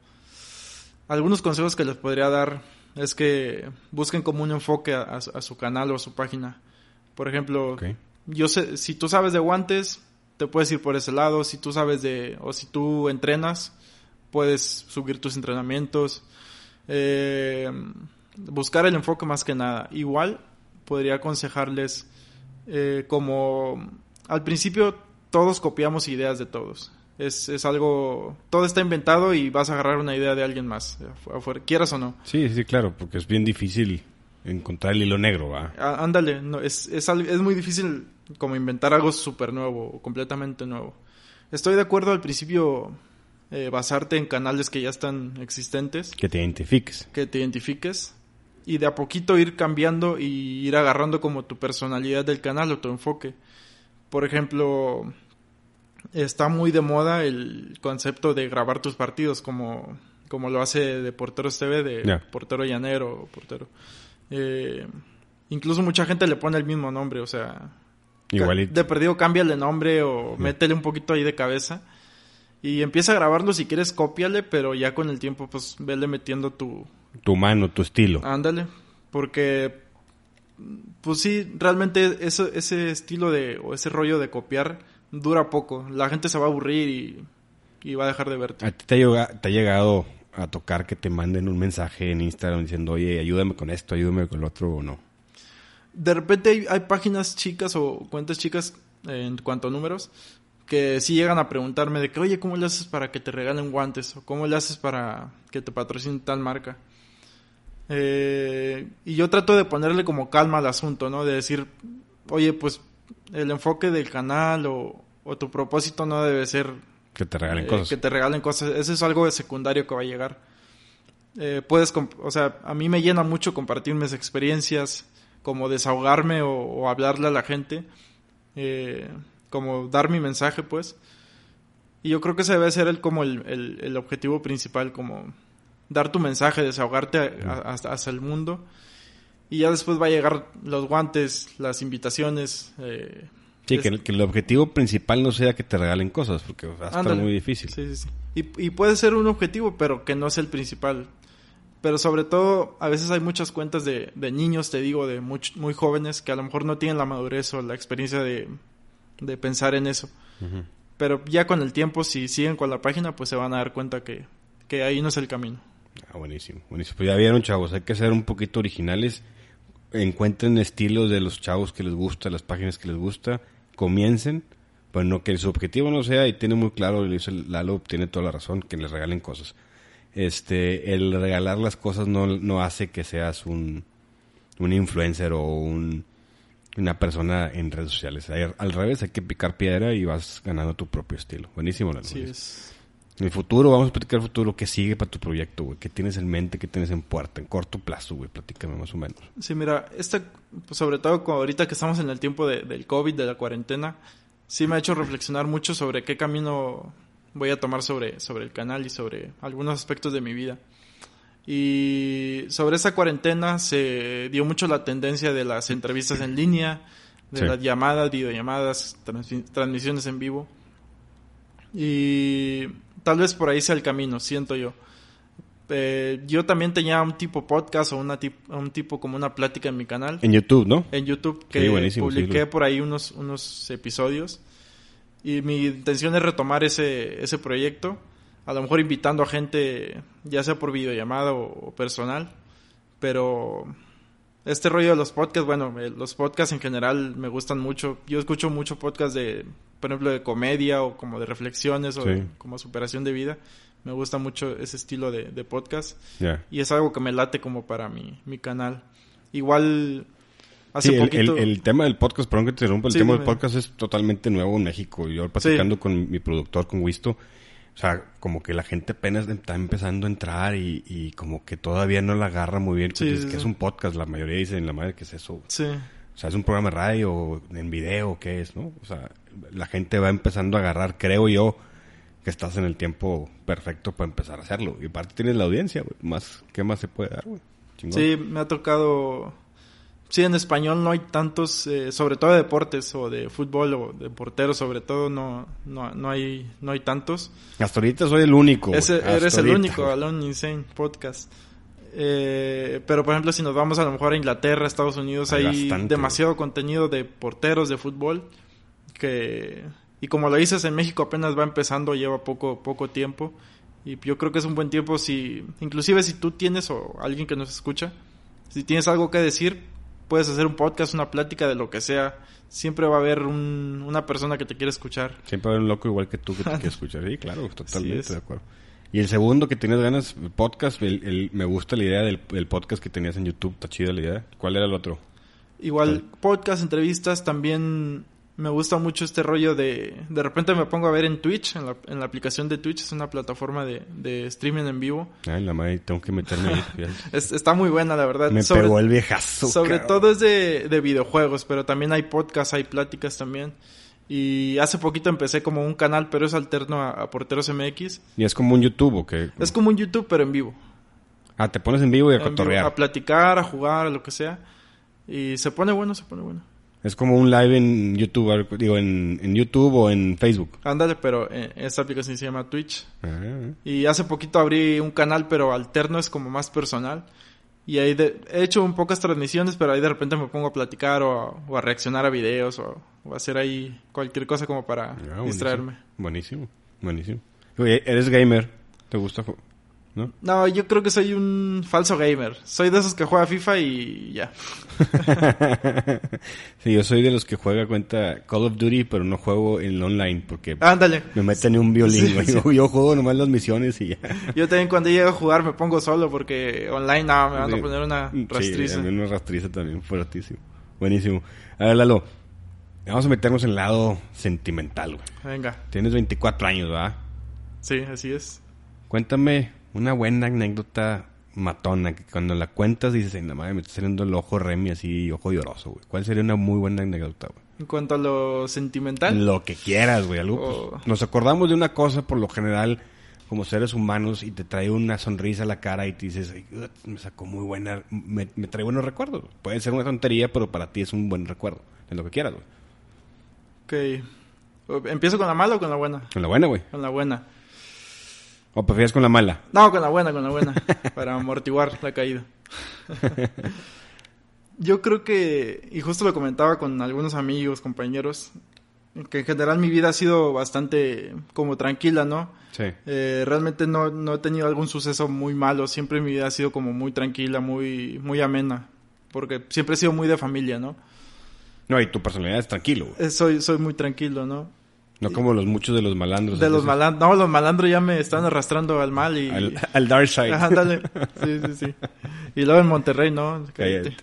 Algunos consejos que les podría dar es que busquen como un enfoque a, a su- a su canal o a su página. Por ejemplo yo sé si tú sabes de guantes te puedes ir por ese lado. Si tú sabes de o si tú entrenas puedes subir tus entrenamientos. Eh, buscar el enfoque más que nada. Igual podría aconsejarles eh, como al principio todos copiamos ideas de todos es, es algo todo está inventado y vas a agarrar una idea de alguien más afuera, quieras o no Sí, sí, claro, porque es bien difícil encontrar el hilo negro, ¿va? Á- ándale, no, es, es, muy difícil como inventar algo súper nuevo o completamente nuevo. Estoy de acuerdo al principio eh, basarte en canales que ya están existentes, Que te identifiques. que te identifiques y de a poquito ir cambiando y ir agarrando como tu personalidad del canal o tu enfoque. Por ejemplo, está muy de moda el concepto de grabar tus partidos como, como lo hace de Porteros TV, de portero llanero portero. Eh, incluso mucha gente le pone el mismo nombre, o sea, Igualito. de perdido cámbiale nombre o métele un poquito ahí de cabeza y empieza a grabarlo si quieres cópiale, pero ya con el tiempo pues vele metiendo tu Tu mano, tu estilo. ándale, porque pues sí, realmente eso, ese estilo de o ese rollo de copiar dura poco, la gente se va a aburrir y, y va a dejar de verte. ¿A ti te ha, te ha llegado a tocar que te manden un mensaje en Instagram diciendo, oye, ayúdame con esto, ayúdame con lo otro o no? De repente hay, hay páginas chicas o cuentas chicas en cuanto a números que sí llegan a preguntarme de que, oye, ¿cómo le haces para que te regalen guantes? ¿O cómo le haces para que te patrocine tal marca? Eh, y yo trato de ponerle como calma al asunto, ¿no? De decir, oye, pues el enfoque del canal o, o tu propósito no debe ser Que te regalen eh, cosas. que te regalen cosas. Eso es algo de secundario que va a llegar. Eh, puedes, o sea, a mí me llena mucho compartir mis experiencias, como desahogarme o, o hablarle a la gente, eh, como dar mi mensaje, pues. Y yo creo que ese debe ser el, como el, el- el objetivo principal, como dar tu mensaje, desahogarte a- a- hasta, hacia el mundo. Y ya después va a llegar los guantes, las invitaciones. eh, Sí, es- que, el- que el objetivo principal no sea que te regalen cosas, porque va a estar Ándale. muy difícil. Sí, sí, sí. Y, y puede ser un objetivo, pero que no es el principal. Pero sobre todo, a veces hay muchas cuentas de, de niños, te digo, de muy, muy jóvenes, que a lo mejor no tienen la madurez o la experiencia de, de pensar en eso. Pero ya con el tiempo, si siguen con la página, pues se van a dar cuenta que, que ahí no es el camino. Ah, buenísimo, buenísimo. Pues ya vieron, chavos, hay que ser un poquito originales. Encuentren estilos de los chavos que les gusta, las páginas que les gusta, comiencen, pero no que su objetivo no sea, y tiene muy claro, lo dice Lalo, tiene toda la razón, que les regalen cosas. este, el regalar las cosas no, no hace que seas un, un influencer o un, una persona en redes sociales. Al revés, hay que picar piedra y vas ganando tu propio estilo. Buenísimo, Lalo. Sí, es. En el futuro, vamos a platicar el futuro. ¿Qué sigue para tu proyecto, güey? ¿Qué tienes en mente? ¿Qué tienes en puerta? En corto plazo, güey. Platícame más o menos. Sí, mira, este, pues sobre todo ahorita que estamos en el tiempo de- del COVID, de la cuarentena, sí me ha hecho reflexionar mucho sobre qué camino voy a tomar sobre, sobre el canal y sobre algunos aspectos de mi vida. Y sobre esa cuarentena se dio mucho la tendencia de las entrevistas en línea, de Sí. las llamadas, videollamadas, transmi- transmisiones en vivo. Y tal vez por ahí sea el camino, siento yo. Eh, yo también tenía un tipo podcast o una tip- un tipo como una plática en mi canal En YouTube, ¿no? en YouTube Sí, que sí, publiqué lo- por ahí unos, unos episodios. Y mi intención es retomar ese, ese proyecto. A lo mejor invitando a gente, ya sea por videollamada o, o personal. Pero este rollo de los podcasts, bueno, eh, los podcasts en general me gustan mucho. Yo escucho mucho podcasts de, por ejemplo, de comedia o como de reflexiones o Sí. de- como superación de vida. Me gusta mucho ese estilo de, de podcast. Y es algo que me late como para mi, mi canal. Igual hace Sí, el, poquito... el- el tema del podcast, perdón que te interrumpa, el Sí, tema del podcast es totalmente nuevo en México. Yo platicando con mi productor, con Wisto, sea, como que la gente apenas está empezando a entrar y, y como que todavía no la agarra muy bien. Sí, es, sí, que es un podcast, la mayoría dicen, la madre, que es eso? Sí, O sea, es un programa de radio, o en video, ¿qué es, no? O sea, la gente va empezando a agarrar, creo yo, que estás en el tiempo perfecto para empezar a hacerlo. Y aparte tienes la audiencia, güey. Más, ¿qué más se puede dar, güey? Chingón. sí, me ha tocado... Sí, en español no hay tantos, eh, sobre todo de deportes o de fútbol o de porteros, sobre todo no, no, no hay no hay tantos. Hasta ahorita soy el único. Ese, eres el único. Alone Insane Podcast. Eh, pero por ejemplo, si nos vamos a lo mejor a Inglaterra, Estados Unidos, Hay hay, demasiado contenido de porteros de fútbol que y como lo dices en México apenas va empezando, lleva poco poco tiempo y yo creo que es un buen tiempo si inclusive si tú tienes o alguien que nos escucha, si tienes algo que decir, puedes hacer un podcast, una plática de lo que sea. Siempre va a haber un- una persona que te quiere escuchar. Siempre va a haber un loco igual que tú que te quiere escuchar. Sí, claro, totalmente de acuerdo. Y el segundo que tienes ganas, podcast, el, el- me gusta la idea del el podcast que tenías en YouTube, está chida la idea. ¿Cuál era el otro? Igual, podcast, entrevistas, también me gusta mucho este rollo de... De repente me pongo a ver en Twitch, en la, en la aplicación de Twitch, es una plataforma de, de streaming en vivo. Ay, la madre, tengo que meterme ahí. fíjate. Es- está muy buena, la verdad. Me sobre pegó el viejazo. sobre cabrón. todo es de, de videojuegos, pero también hay podcasts, hay pláticas también. Y hace poquito empecé como un canal, pero es alterno a, a Porteros MX. Y es como un YouTube, ¿o qué? Es como un YouTube, pero en vivo. Ah, te pones en vivo y a En vivo, cotorrear. a platicar, a jugar, a lo que sea. Y se pone bueno, se pone bueno. Es como un live en YouTube, digo, en, en YouTube o en Facebook. Ándale, pero eh, esta aplicación se llama Twitch. Ah, Y hace poquito abrí un canal, pero alterno es como más personal. Y ahí de- he hecho un pocas transmisiones, pero ahí de repente me pongo a platicar o a, o a reaccionar a videos o, o a hacer ahí cualquier cosa como para ah, buenísimo. distraerme. Buenísimo, buenísimo. Oye, eres gamer, ¿te gusta? ¿No? No, yo creo que soy un falso gamer. Soy de esos que juega FIFA y ya. sí, yo soy de los que juega cuenta Call of Duty, pero no juego en online porque Ándale. me meten en un violín. Sí, sí. Yo, yo juego nomás las misiones y ya. Yo también cuando llego a jugar me pongo solo porque online no, me van a Sí. poner una Sí, rastriza. mí una rastriza también, fuertísimo. Buenísimo. A ver, Lalo, vamos a meternos en el lado sentimental, güey. Venga, Tienes 24 años, ¿verdad? sí, así es. Cuéntame una buena anécdota matona que cuando la cuentas dices, ay, la madre, me está saliendo el ojo Remy así, ojo lloroso, güey. ¿Cuál sería una muy buena anécdota, güey? En cuanto a lo sentimental, Lo que quieras, güey. Algo, pues, Oh. nos acordamos de una cosa por lo general como seres humanos y te trae una sonrisa a la cara y te dices, "Ay, me sacó muy buena, me, me trae buenos recuerdos. Puede ser una tontería, pero para ti es un buen recuerdo. Es lo que quieras, güey. ok. ¿Empiezo con la mala o con la buena? Con la buena, güey. Con la buena. ¿O prefieres con la mala? No, con la buena, con la buena. para amortiguar la caída. Yo creo que, y justo lo comentaba con algunos amigos, compañeros, que en general mi vida ha sido bastante como tranquila, ¿no? Sí. Eh, realmente no, no he tenido algún suceso muy malo, siempre mi vida ha sido como muy tranquila, muy, muy amena, porque siempre he sido muy de familia, ¿no? No, y tu personalidad es tranquilo, güey. Eh, soy, soy muy tranquilo, ¿no? No como los muchos de los malandros. De los malandros. No, los malandros ya me están arrastrando al mal y... Al, al dark side. Ajá, ándale. Sí, sí, sí. Y luego en Monterrey, ¿no? Cállate.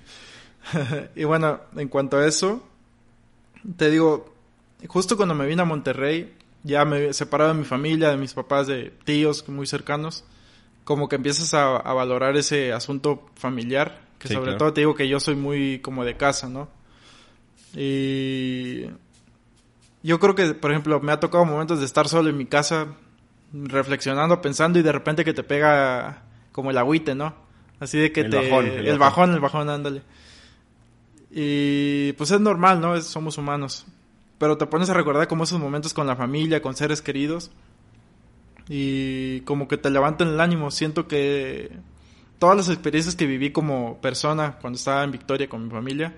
y bueno, en cuanto a eso, te digo, justo cuando me vine a Monterrey, ya me separado de mi familia, de mis papás, de tíos muy cercanos, como que empiezas a, a valorar ese asunto familiar, que Sí, sobre claro. todo te digo que yo soy muy como de casa, ¿no? Y yo creo que, por ejemplo, me ha tocado momentos de estar solo en mi casa, reflexionando, pensando y de repente que te pega como el agüite, ¿no? Así de que El te... bajón, el el bajón. bajón, el bajón, ándale. Y pues es normal, ¿no? Es- somos humanos. Pero te pones a recordar como esos momentos con la familia, con seres queridos. Y como que te levantan el ánimo. Siento que todas las experiencias que viví como persona cuando estaba en Victoria con mi familia,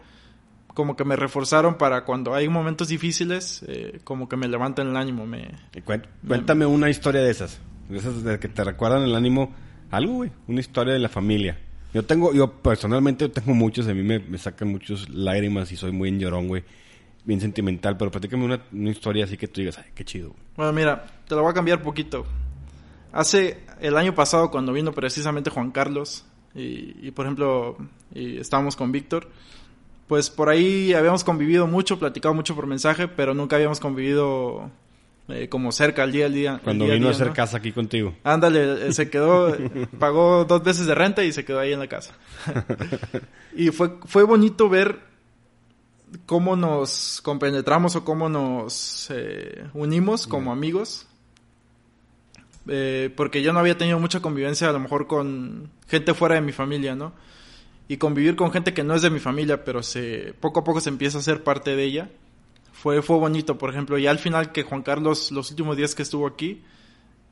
como que me reforzaron para cuando hay momentos difíciles, eh, como que me levantan el ánimo. Me... Cuéntame una historia de esas. De esas de que te recuerdan el ánimo. Algo, güey. Una historia de la familia. Yo tengo, yo personalmente tengo muchos. A mí me, me sacan muchos lágrimas y soy muy llorón, güey. Bien sentimental. Pero platícame una, una historia así que tú digas, ay, qué chido. güey". Bueno, mira, te lo voy a cambiar poquito. Hace el año pasado, cuando vino precisamente Juan Carlos, y, y, por ejemplo, y estábamos con Víctor, pues por ahí habíamos convivido mucho, platicado mucho por mensaje, pero nunca habíamos convivido eh, como cerca al día al día. Cuando día vino a hacer ¿no? casa aquí contigo. Ándale, eh, se quedó, pagó dos veces de renta y se quedó ahí en la casa. y fue, fue bonito ver cómo nos compenetramos o cómo nos eh, unimos como amigos. Porque yo no había tenido mucha convivencia a lo mejor con gente fuera de mi familia, ¿no? Y convivir con gente que no es de mi familia, pero se poco a poco se empieza a ser parte de ella. Fue, fue bonito, por ejemplo, y al final que Juan Carlos, los últimos días que estuvo aquí,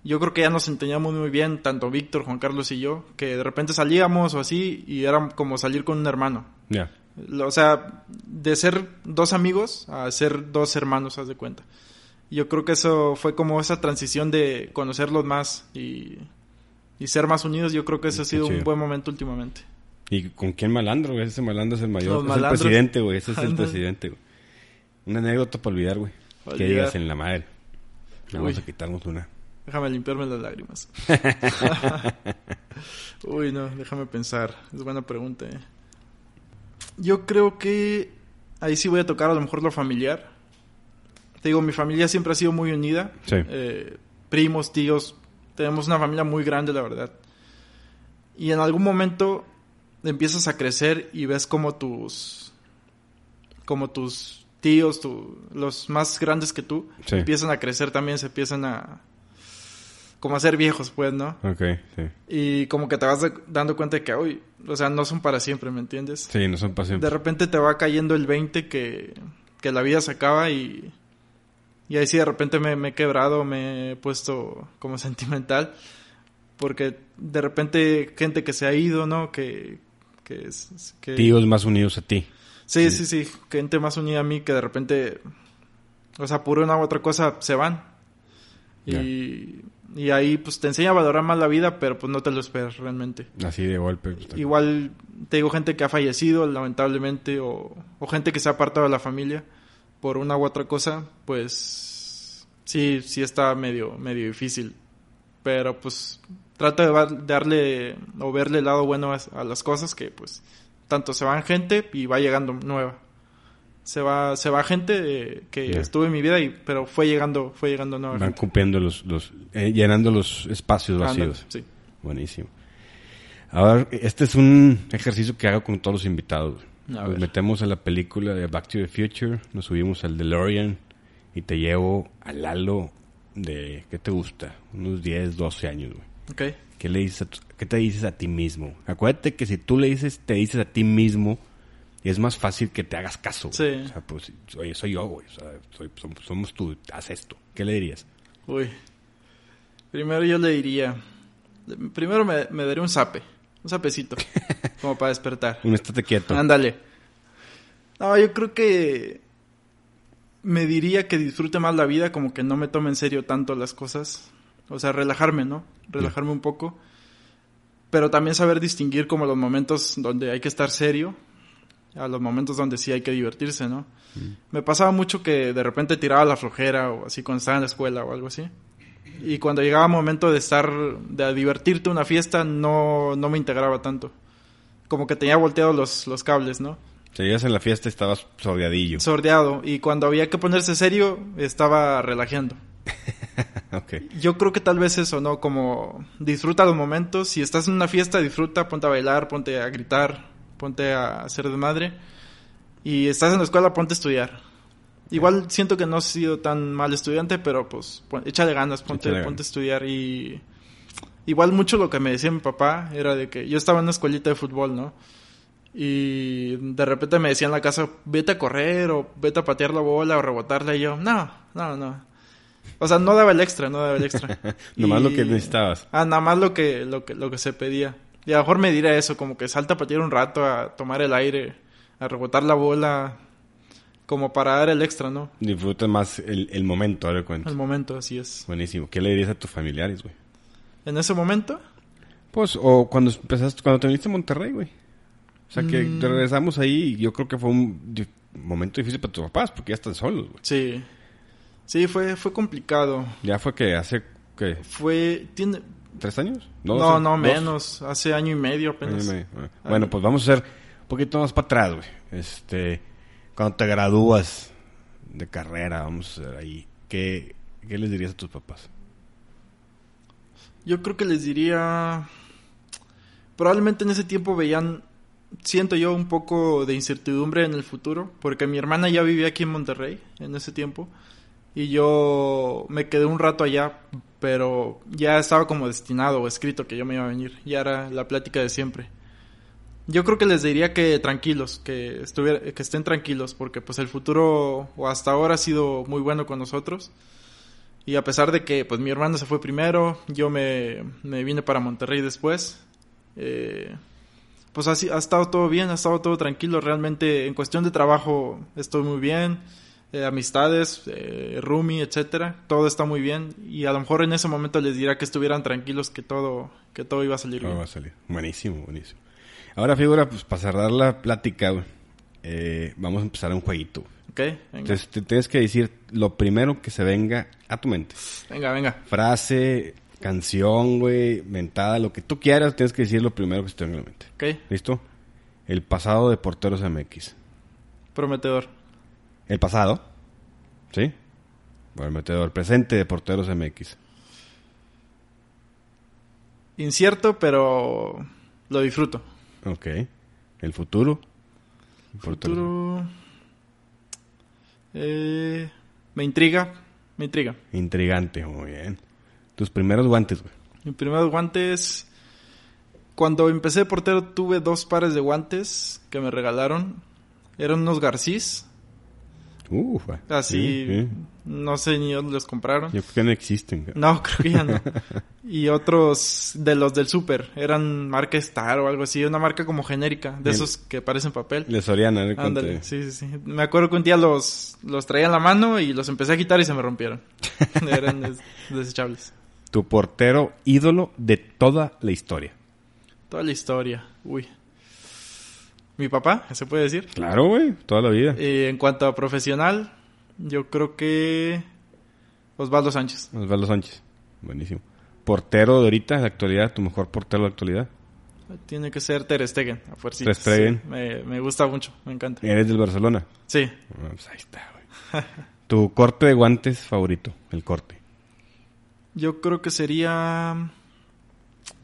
yo creo que ya nos entendíamos muy bien, tanto Víctor, Juan Carlos y yo, que de repente salíamos o así y era como salir con un hermano. Ya. O sea, de ser dos amigos a ser dos hermanos, haz de cuenta. Yo creo que eso fue como esa transición de conocerlos más y, y ser más unidos. Yo creo que ese ha sido un buen momento últimamente. ¿Y con quién malandro, güey? Ese malandro es el mayor. Es el presidente, güey. Ese es el presidente, güey. Una anécdota para olvidar, güey. Que digas en la madre. Vamos Uy. a quitarnos una. Déjame limpiarme las lágrimas. Uy, no, déjame pensar. Es buena pregunta. eh. Yo creo que ahí sí voy a tocar a lo mejor lo familiar. Te digo, mi familia siempre ha sido muy unida. Sí. Eh, primos, tíos. Tenemos una familia muy grande, la verdad. Y en algún momento empiezas a crecer y ves como tus... Como tus tíos, tu- los más grandes que tú, Sí. empiezan a crecer también, se empiezan a... Como a ser viejos, pues, ¿no? Ok, sí. Y como que te vas de- dando cuenta de que, uy, o sea, no son para siempre, ¿me entiendes? Sí, no son De pacientes. repente te va cayendo el 20 que, que la vida se acaba y, y ahí sí de repente me, me he quebrado, me he puesto como sentimental, porque de repente gente que se ha ido, ¿no? Que, que, es- que Tíos más unidos a ti. Sí, sí, sí, gente más unida a mí que de repente, o sea, por una u otra cosa se van. Y, y ahí pues te enseña a valorar más la vida, pero pues no te lo esperas realmente. Así de golpe. pues, Igual te digo gente que ha fallecido lamentablemente o, o gente que se ha apartado de la familia por una u otra cosa, pues sí, sí está medio, medio difícil. Pero pues trata de darle o verle el lado bueno a, las cosas que pues tanto se van gente y va llegando nueva. Se va, se va gente eh, que Ya. estuvo en mi vida y pero fue llegando, fue llegando nueva Van gente. cumpliendo los, los eh, llenando los espacios vacíos. sí. Buenísimo. Ahora, este es un ejercicio que hago con todos los invitados. Nos metemos a la película de Back to the Future, nos subimos al DeLorean y te llevo al Lalo de, ¿qué te gusta? Unos 10, 12 años, güey. Ok. ¿Qué, le dices a tu- ¿Qué te dices a ti mismo? Acuérdate que si tú le dices, te dices a ti mismo, es más fácil que te hagas caso. Sí. O sea, pues, oye, soy yo, güey. O sea, soy- somos, somos tú, haz esto. ¿Qué le dirías? Uy. Primero yo le diría. Primero me, me daría un zape. Un zapecito. como para despertar. Un estate quieto. Ándale. No, yo creo que. Me diría que disfrute más la vida, como que no me tome en serio tanto las cosas. O sea, relajarme, ¿no? Relajarme un poco. Pero también saber distinguir como los momentos donde hay que estar serio. a los momentos donde sí hay que divertirse, ¿no? Me pasaba mucho que de repente tiraba la flojera o así cuando estaba en la escuela o algo así. Y cuando llegaba el momento de estar, de divertirte una fiesta, no, no me integraba tanto. Como que tenía volteados los, los cables, ¿no? Seguías en la fiesta y estabas sordeadillo. Sordeado. Y cuando había que ponerse serio, estaba relajando. Yo creo que tal vez eso, ¿no? Como disfruta los momentos. Si estás en una fiesta, disfruta, ponte a bailar, ponte a gritar, ponte a hacer de madre. Y estás en la escuela, ponte a estudiar. Igual siento que no he sido tan mal estudiante, pero pues pon- échale ganas, ponte, Échale ponte a estudiar y... Igual mucho lo que me decía mi papá era de que yo estaba en una escuelita de fútbol, ¿no? Y de repente me decía en la casa, vete a correr o vete a patear la bola o rebotarla y yo, no, no, no. O sea, no daba el extra, no daba el extra. Nomás lo Y- que necesitabas. Ah, nada más lo que, lo que, lo que se pedía. Y a lo mejor me dirá eso, como que salta a patear un rato, a tomar el aire, a rebotar la bola, como para dar el extra, ¿no? Disfrutas más el, el momento, ahora cuenta. Al momento, así es. Buenísimo. ¿Qué le dirías a tus familiares, güey? En ese momento, Pues, o cuando empezaste, cuando te viniste a Monterrey, güey. O sea, que Mm. regresamos ahí y yo creo que fue un momento difícil para tus papás porque ya están solos, güey. sí. Sí, fue, fue complicado. Ya fue que hace, ¿qué? Fue, tiene, ¿Tres años? no, no, dos. menos, hace año y medio y apenas. medio. Bueno, pues vamos a hacer un poquito más para atrás, güey. Este, cuando te gradúas de carrera, vamos a hacer ahí. ¿Qué, qué les dirías a tus papás? Yo creo que les diría. Probablemente en ese tiempo veían. Siento yo un poco de incertidumbre en el futuro. Porque mi hermana ya vivía aquí en Monterrey en ese tiempo. Y yo me quedé un rato allá. Pero ya estaba como destinado o escrito que yo me iba a venir. Ya era la plática de siempre. Yo creo que les diría que tranquilos, que estuviera, que estén tranquilos, porque pues el futuro o hasta ahora ha sido muy bueno con nosotros. Y a pesar de que pues mi hermano se fue primero, yo me, me vine para Monterrey después. eh, pues así ha estado todo bien, ha estado todo tranquilo. Realmente en cuestión de trabajo estoy muy bien. Eh, amistades, eh, roomie, etcétera, todo está muy bien. Y a lo mejor en ese momento les dirá que estuvieran tranquilos, que todo, que todo iba a salir ¿Cómo bien. va a salir? Buenísimo, buenísimo. Ahora, figura, pues para cerrar la plática, eh, vamos a empezar un jueguito. ¿Ok? Venga, Entonces, te tienes que decir lo primero que se venga a tu mente. venga, venga. Frase, canción, güey, mentada, lo que tú quieras, tienes que decir lo primero que se te venga a la mente. ¿Ok? ¿Listo? El pasado de Porteros MX. Prometedor. El pasado, ¿sí? Prometedor. Presente de Porteros MX. Incierto, pero lo disfruto. Ok. El futuro. Porteros- Futuro. Eh, me intriga. Me intriga. Intrigante, muy bien. Tus primeros guantes, güey. Mis primeros guantes. Cuando empecé de portero tuve dos pares de guantes que me regalaron. Eran unos Garcís. Uf, güey. Así. Sí, sí. No sé ni dónde los compraron. No existen. No, creo que ya no. Y otros de los del super. Eran marca Star o algo así. Una marca como genérica. De Bien. esos que parecen papel. De Soriana, ¿no? Ándale, sí, sí, sí. Me acuerdo que un día los, los traía en la mano y los empecé a quitar y se me rompieron. Eran des- desechables. Tu portero ídolo de toda la historia. Toda la historia. Uy. Mi papá, ¿se puede decir? Claro, güey. Toda la vida. Eh, en cuanto a profesional, yo creo que Osvaldo Sánchez. Osvaldo Sánchez. Buenísimo. Portero de ahorita, de la actualidad, tu mejor portero de la actualidad. Tiene que ser Ter Stegen, a fuerza. Ter Stegen. me, me gusta mucho, me encanta. Eres del Barcelona. Sí, Ah, pues ahí está, güey. tu corte de guantes favorito. El corte. yo creo que sería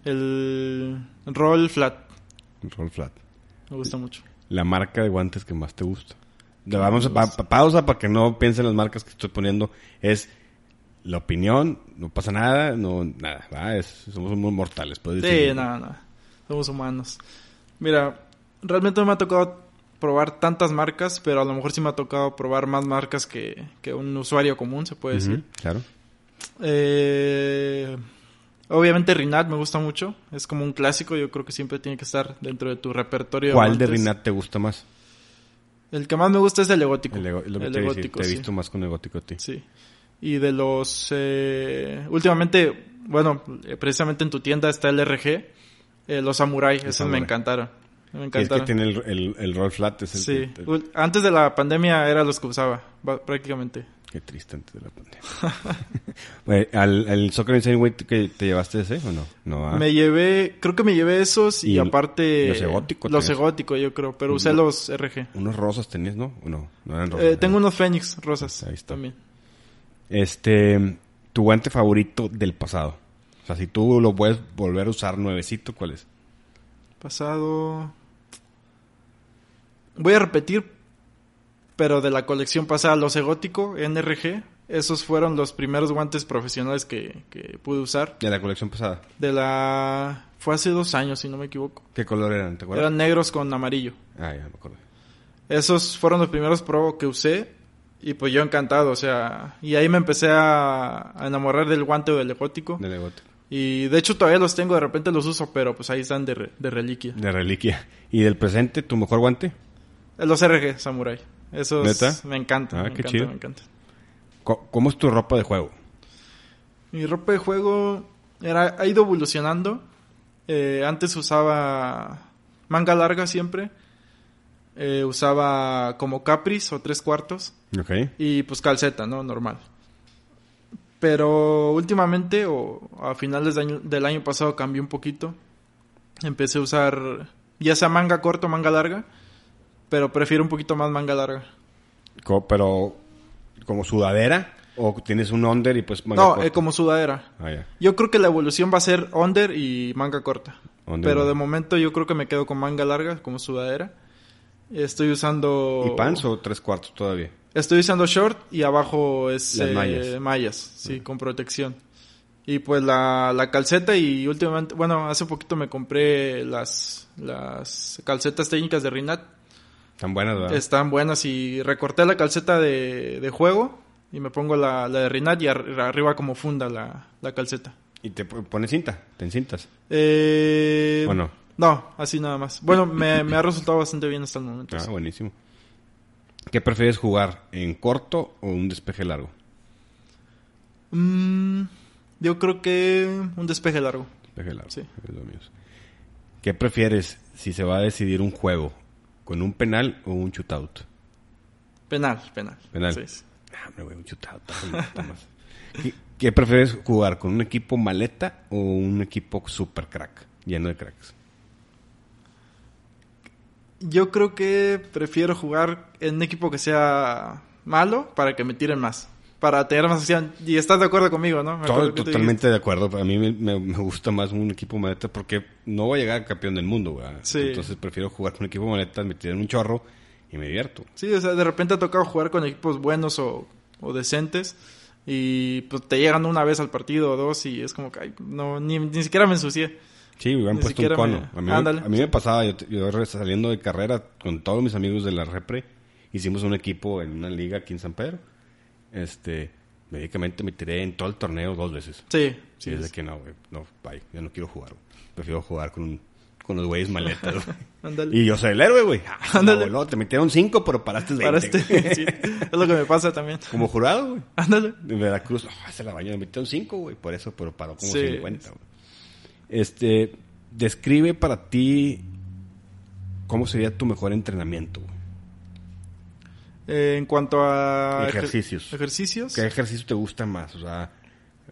el roll flat. El roll flat. Me gusta mucho. La marca de guantes que más te gusta. Le vamos a pa- pa- pausa para que no piensen las marcas que estoy poniendo. Es la opinión, no pasa nada, no nada. va, es- somos muy mortales. puedes Sí, decir. nada, nada. Somos humanos. Mira, realmente no me ha tocado probar tantas marcas, pero a lo mejor sí me ha tocado probar más marcas que, que un usuario común, se puede decir. claro. Eh, obviamente Rinat me gusta mucho. Es como un clásico, yo creo que siempre tiene que estar dentro de tu repertorio. ¿Cuál de. Rinat te gusta más? El que más me gusta es el egótico. El, ego- lo que El te, he sí. visto más con egótico a ti. Sí. Y de los... eh, últimamente, bueno, eh, precisamente en tu tienda está el RG. eh, los Samurai, esos me encantaron. Me Y es encantaron. que tiene el, el, el roll flat. Es el Sí, que- antes de la pandemia era los que usaba, ba- prácticamente. Qué triste antes de la pandemia. ¿Al, al Soccer Insane Way que te llevaste ese o no? No, ¿ah? Me llevé, creo que me llevé esos y, Y aparte... los egóticos Los egóticos, yo creo, pero usé los RG. Unos rosas tenías, ¿no? ¿O no? No eran rosas. Eh, eran- tengo unos Fénix rosas Ahí está. también. Este, tu guante favorito del pasado. O sea, si tú lo puedes volver a usar nuevecito, ¿cuál es? Pasado... Voy a repetir, pero de la colección pasada, los egótico NRG. Esos fueron los primeros guantes profesionales que, que pude usar. De la colección pasada. De la... Fue hace dos años, si no me equivoco. ¿Qué color eran? ¿Te acuerdas? Eran negros con amarillo. Ah, ya me acuerdo. Esos fueron los primeros Pro que usé. Y pues yo encantado, o sea... Y ahí me empecé a, a enamorar del guante o del egótico. De Legote. Y de hecho todavía los tengo, de repente los uso, pero pues ahí están de, re- de reliquia. De reliquia. ¿Y del presente, tu mejor guante? Los RG Samurai. Esos ¿Neta? me encantan. Ah, me qué encantan, chido. me encantan. Co- ¿Cómo es tu ropa de juego? Mi ropa de juego era, ha ido evolucionando. Eh, antes usaba manga larga siempre. Eh, usaba como Caprice o tres cuartos. Y pues calceta, ¿no? Normal. Pero últimamente, o a finales de año- del año pasado, cambié un poquito. Empecé a usar ya sea manga corta o manga larga. Pero prefiero un poquito más manga larga. Co- pero, ¿como sudadera? ¿O tienes un under y pues manga no, corta? eh, como sudadera. Ah. Yo creo que la evolución va a ser under y manga corta. Under, Pero de momento yo creo que me quedo con manga larga como sudadera. Estoy usando... ¿Y pants o tres cuartos todavía? Estoy usando short y abajo es Las eh, mallas. mallas, sí, con protección. Y pues la, la calceta y últimamente, bueno, hace poquito me compré las, las calcetas técnicas de Rinat. Tan buenas, ¿verdad? Están buenas y recorté la calceta de, de juego y me pongo la, la de Rinat y ar- arriba como funda la, la calceta. ¿Y te pones cinta? ¿Te encintas? Eh, ¿O no? No, así nada más. Bueno, me, me ha resultado bastante bien hasta el momento. Ah, buenísimo. ¿Qué prefieres jugar? ¿En corto o un despeje largo? Mm, yo creo que un despeje largo. Despeje largo. Sí. es lo mío. ¿Qué prefieres si se va a decidir un juego? ¿Con un penal o un shootout? Penal, penal. Penal. Sí, sí. Ah, hombre, güey, un shootout. más. ¿Qué, qué prefieres jugar? ¿Con un equipo maleta o un equipo super crack? Lleno de cracks. Yo creo que prefiero jugar en un equipo que sea malo para que me tiren más. Para tener más acción. Y estás de acuerdo conmigo, ¿no? Me Todo- totalmente de acuerdo. A mí me, me- me gusta más un equipo maleta porque no voy a llegar campeón del mundo, güey. Sí. Entonces prefiero jugar con un equipo maleta, me tiran un chorro y me divierto. Sí, o sea, de repente ha tocado jugar con equipos buenos o, o decentes. Y pues te llegan una vez al partido o dos y es como que ay, no, ni, ni siquiera me ensucié. Sí, me Ni puesto un cono. me- A, mí, Ándale. a mí me pasaba, yo, yo saliendo de carrera con todos mis amigos de la repre, hicimos un equipo en una liga aquí en San Pedro. Este, médicamente me tiré en todo el torneo dos veces. Sí, Sí, sí. es que no, güey, no, bye, yo no quiero jugar. güey. Prefiero jugar con, un- con los güeyes maletas. güey. Ándale. y yo soy el héroe, güey. Ah, Ándale. no, te metieron cinco, pero paraste 20. Para este, güey. sí, es lo que me pasa también. Como jurado, güey. Ándale. En Veracruz, oh, se la bañó, me metieron cinco, güey. Por eso, pero paró como Sí. 50, güey. Este, describe para ti cómo sería tu mejor entrenamiento, güey. Eh, en cuanto a ejer- Ejercicios. ejercicios. ¿Qué ejercicio te gusta más? O sea,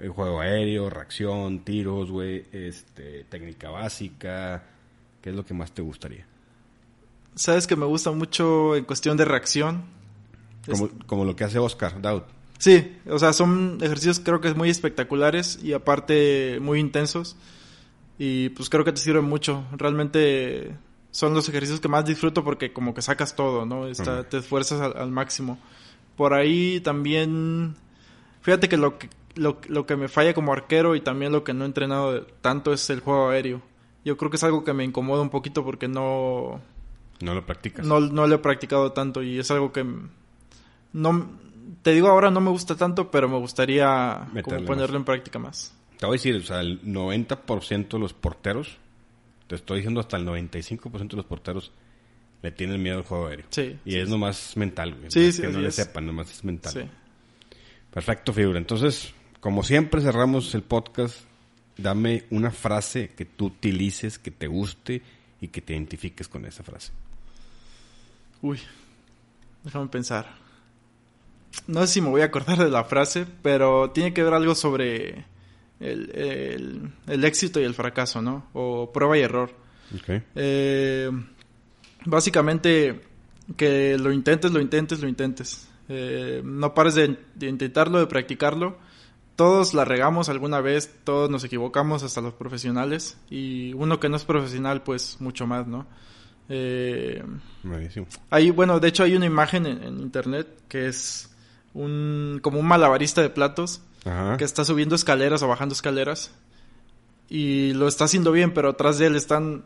el juego aéreo, reacción, tiros, güey, este, técnica básica. ¿Qué es lo que más te gustaría? Sabes que me gusta mucho en cuestión de reacción. Como, como lo que hace Oscar Daud. Sí, o sea, son ejercicios creo que muy espectaculares y aparte muy intensos. Y pues creo que te sirven mucho. Realmente son los ejercicios que más disfruto porque como que sacas todo, ¿no? Está-. Te esfuerzas al, al máximo. Por ahí también, fíjate que lo, que lo, lo que me falla como arquero y también lo que no he entrenado tanto es el juego aéreo. Yo creo que es algo que me incomoda un poquito porque no, No lo practicas. no, no lo he practicado tanto y es algo que no te digo ahora no me gusta tanto, pero me gustaría más. ponerlo en práctica más. Te voy a decir, o sea, el 90% de los porteros, te estoy diciendo hasta el 95% de los porteros le tienen miedo al juego aéreo. Sí. Y es nomás mental, güey. Sí, sí, que no le es. sepan, nomás es mental. Sí. Perfecto, figura. Entonces, como siempre cerramos el podcast, dame una frase que tú utilices, que te guste y que te identifiques con esa frase. Uy, déjame pensar. No sé si me voy a acordar de la frase, pero tiene que ver algo sobre el, éxito y el fracaso, ¿no? O prueba y error. Eh, básicamente, que lo intentes, lo intentes, lo intentes. Eh, no pares de, intentarlo, de practicarlo. Todos la regamos alguna vez, todos nos equivocamos, hasta los profesionales. Y uno que no es profesional, pues mucho más, ¿no? Eh, Buenísimo. Hay, bueno, de hecho hay una imagen en, internet que es un como un malabarista de platos que está subiendo escaleras o bajando escaleras y lo está haciendo bien, pero atrás de él están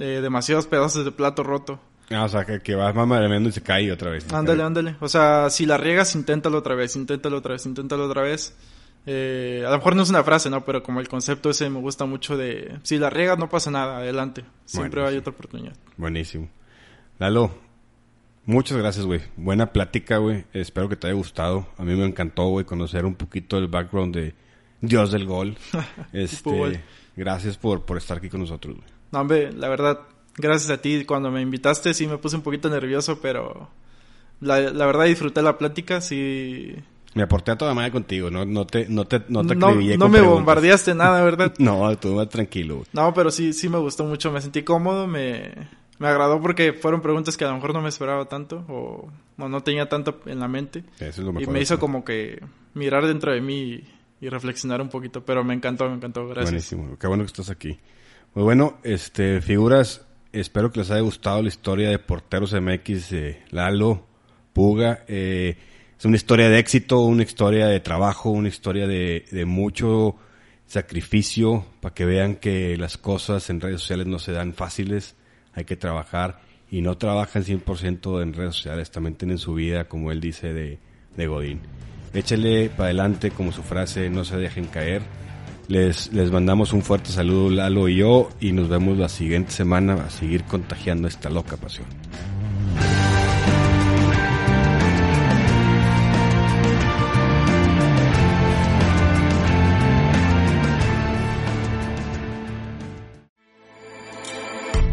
eh, demasiados pedazos de plato roto. Ah, o sea, que, que vas mamareando y se cae otra vez. Ándale, ándale. O sea, si la riegas, inténtalo otra vez, inténtalo otra vez, inténtalo otra vez. Eh, a lo mejor no es una frase, ¿no? Pero como el concepto ese me gusta mucho de... Si la riegas, no pasa nada, adelante. Siempre hay otra oportunidad. Buenísimo. Lalo, muchas gracias, güey. Buena plática, güey. Espero que te haya gustado. A mí me encantó, güey, conocer un poquito el background de Dios del Gol. este, gracias por, por estar aquí con nosotros, güey. No, hombre, la verdad, gracias a ti. Cuando me invitaste sí me puse un poquito nervioso, pero la, la verdad disfruté la plática, sí... Me aporté a toda madre contigo, no, no te, no te, no te no, no me bombardeaste nada, ¿verdad? no, estuve más tranquilo. No, pero sí, sí me gustó mucho, me sentí cómodo, me, me agradó porque fueron preguntas que a lo mejor no me esperaba tanto o, no tenía tanto en la mente. Eso es lo mejor y me hizo como que mirar dentro de mí y, reflexionar un poquito, pero me encantó, me encantó, gracias. Buenísimo, qué bueno que estás aquí. Pues bueno, este, figuras, espero que les haya gustado la historia de Porteros MX de Lalo, Puga, eh, es una historia de éxito, una historia de trabajo, una historia de, de mucho sacrificio para que vean que las cosas en redes sociales no se dan fáciles, hay que trabajar y no trabajan 100% en redes sociales, también tienen su vida, como él dice, de, de Godín. Échale para adelante, como su frase, no se dejen caer. Les, les mandamos un fuerte saludo, Lalo y yo, y nos vemos la siguiente semana a seguir contagiando esta loca pasión.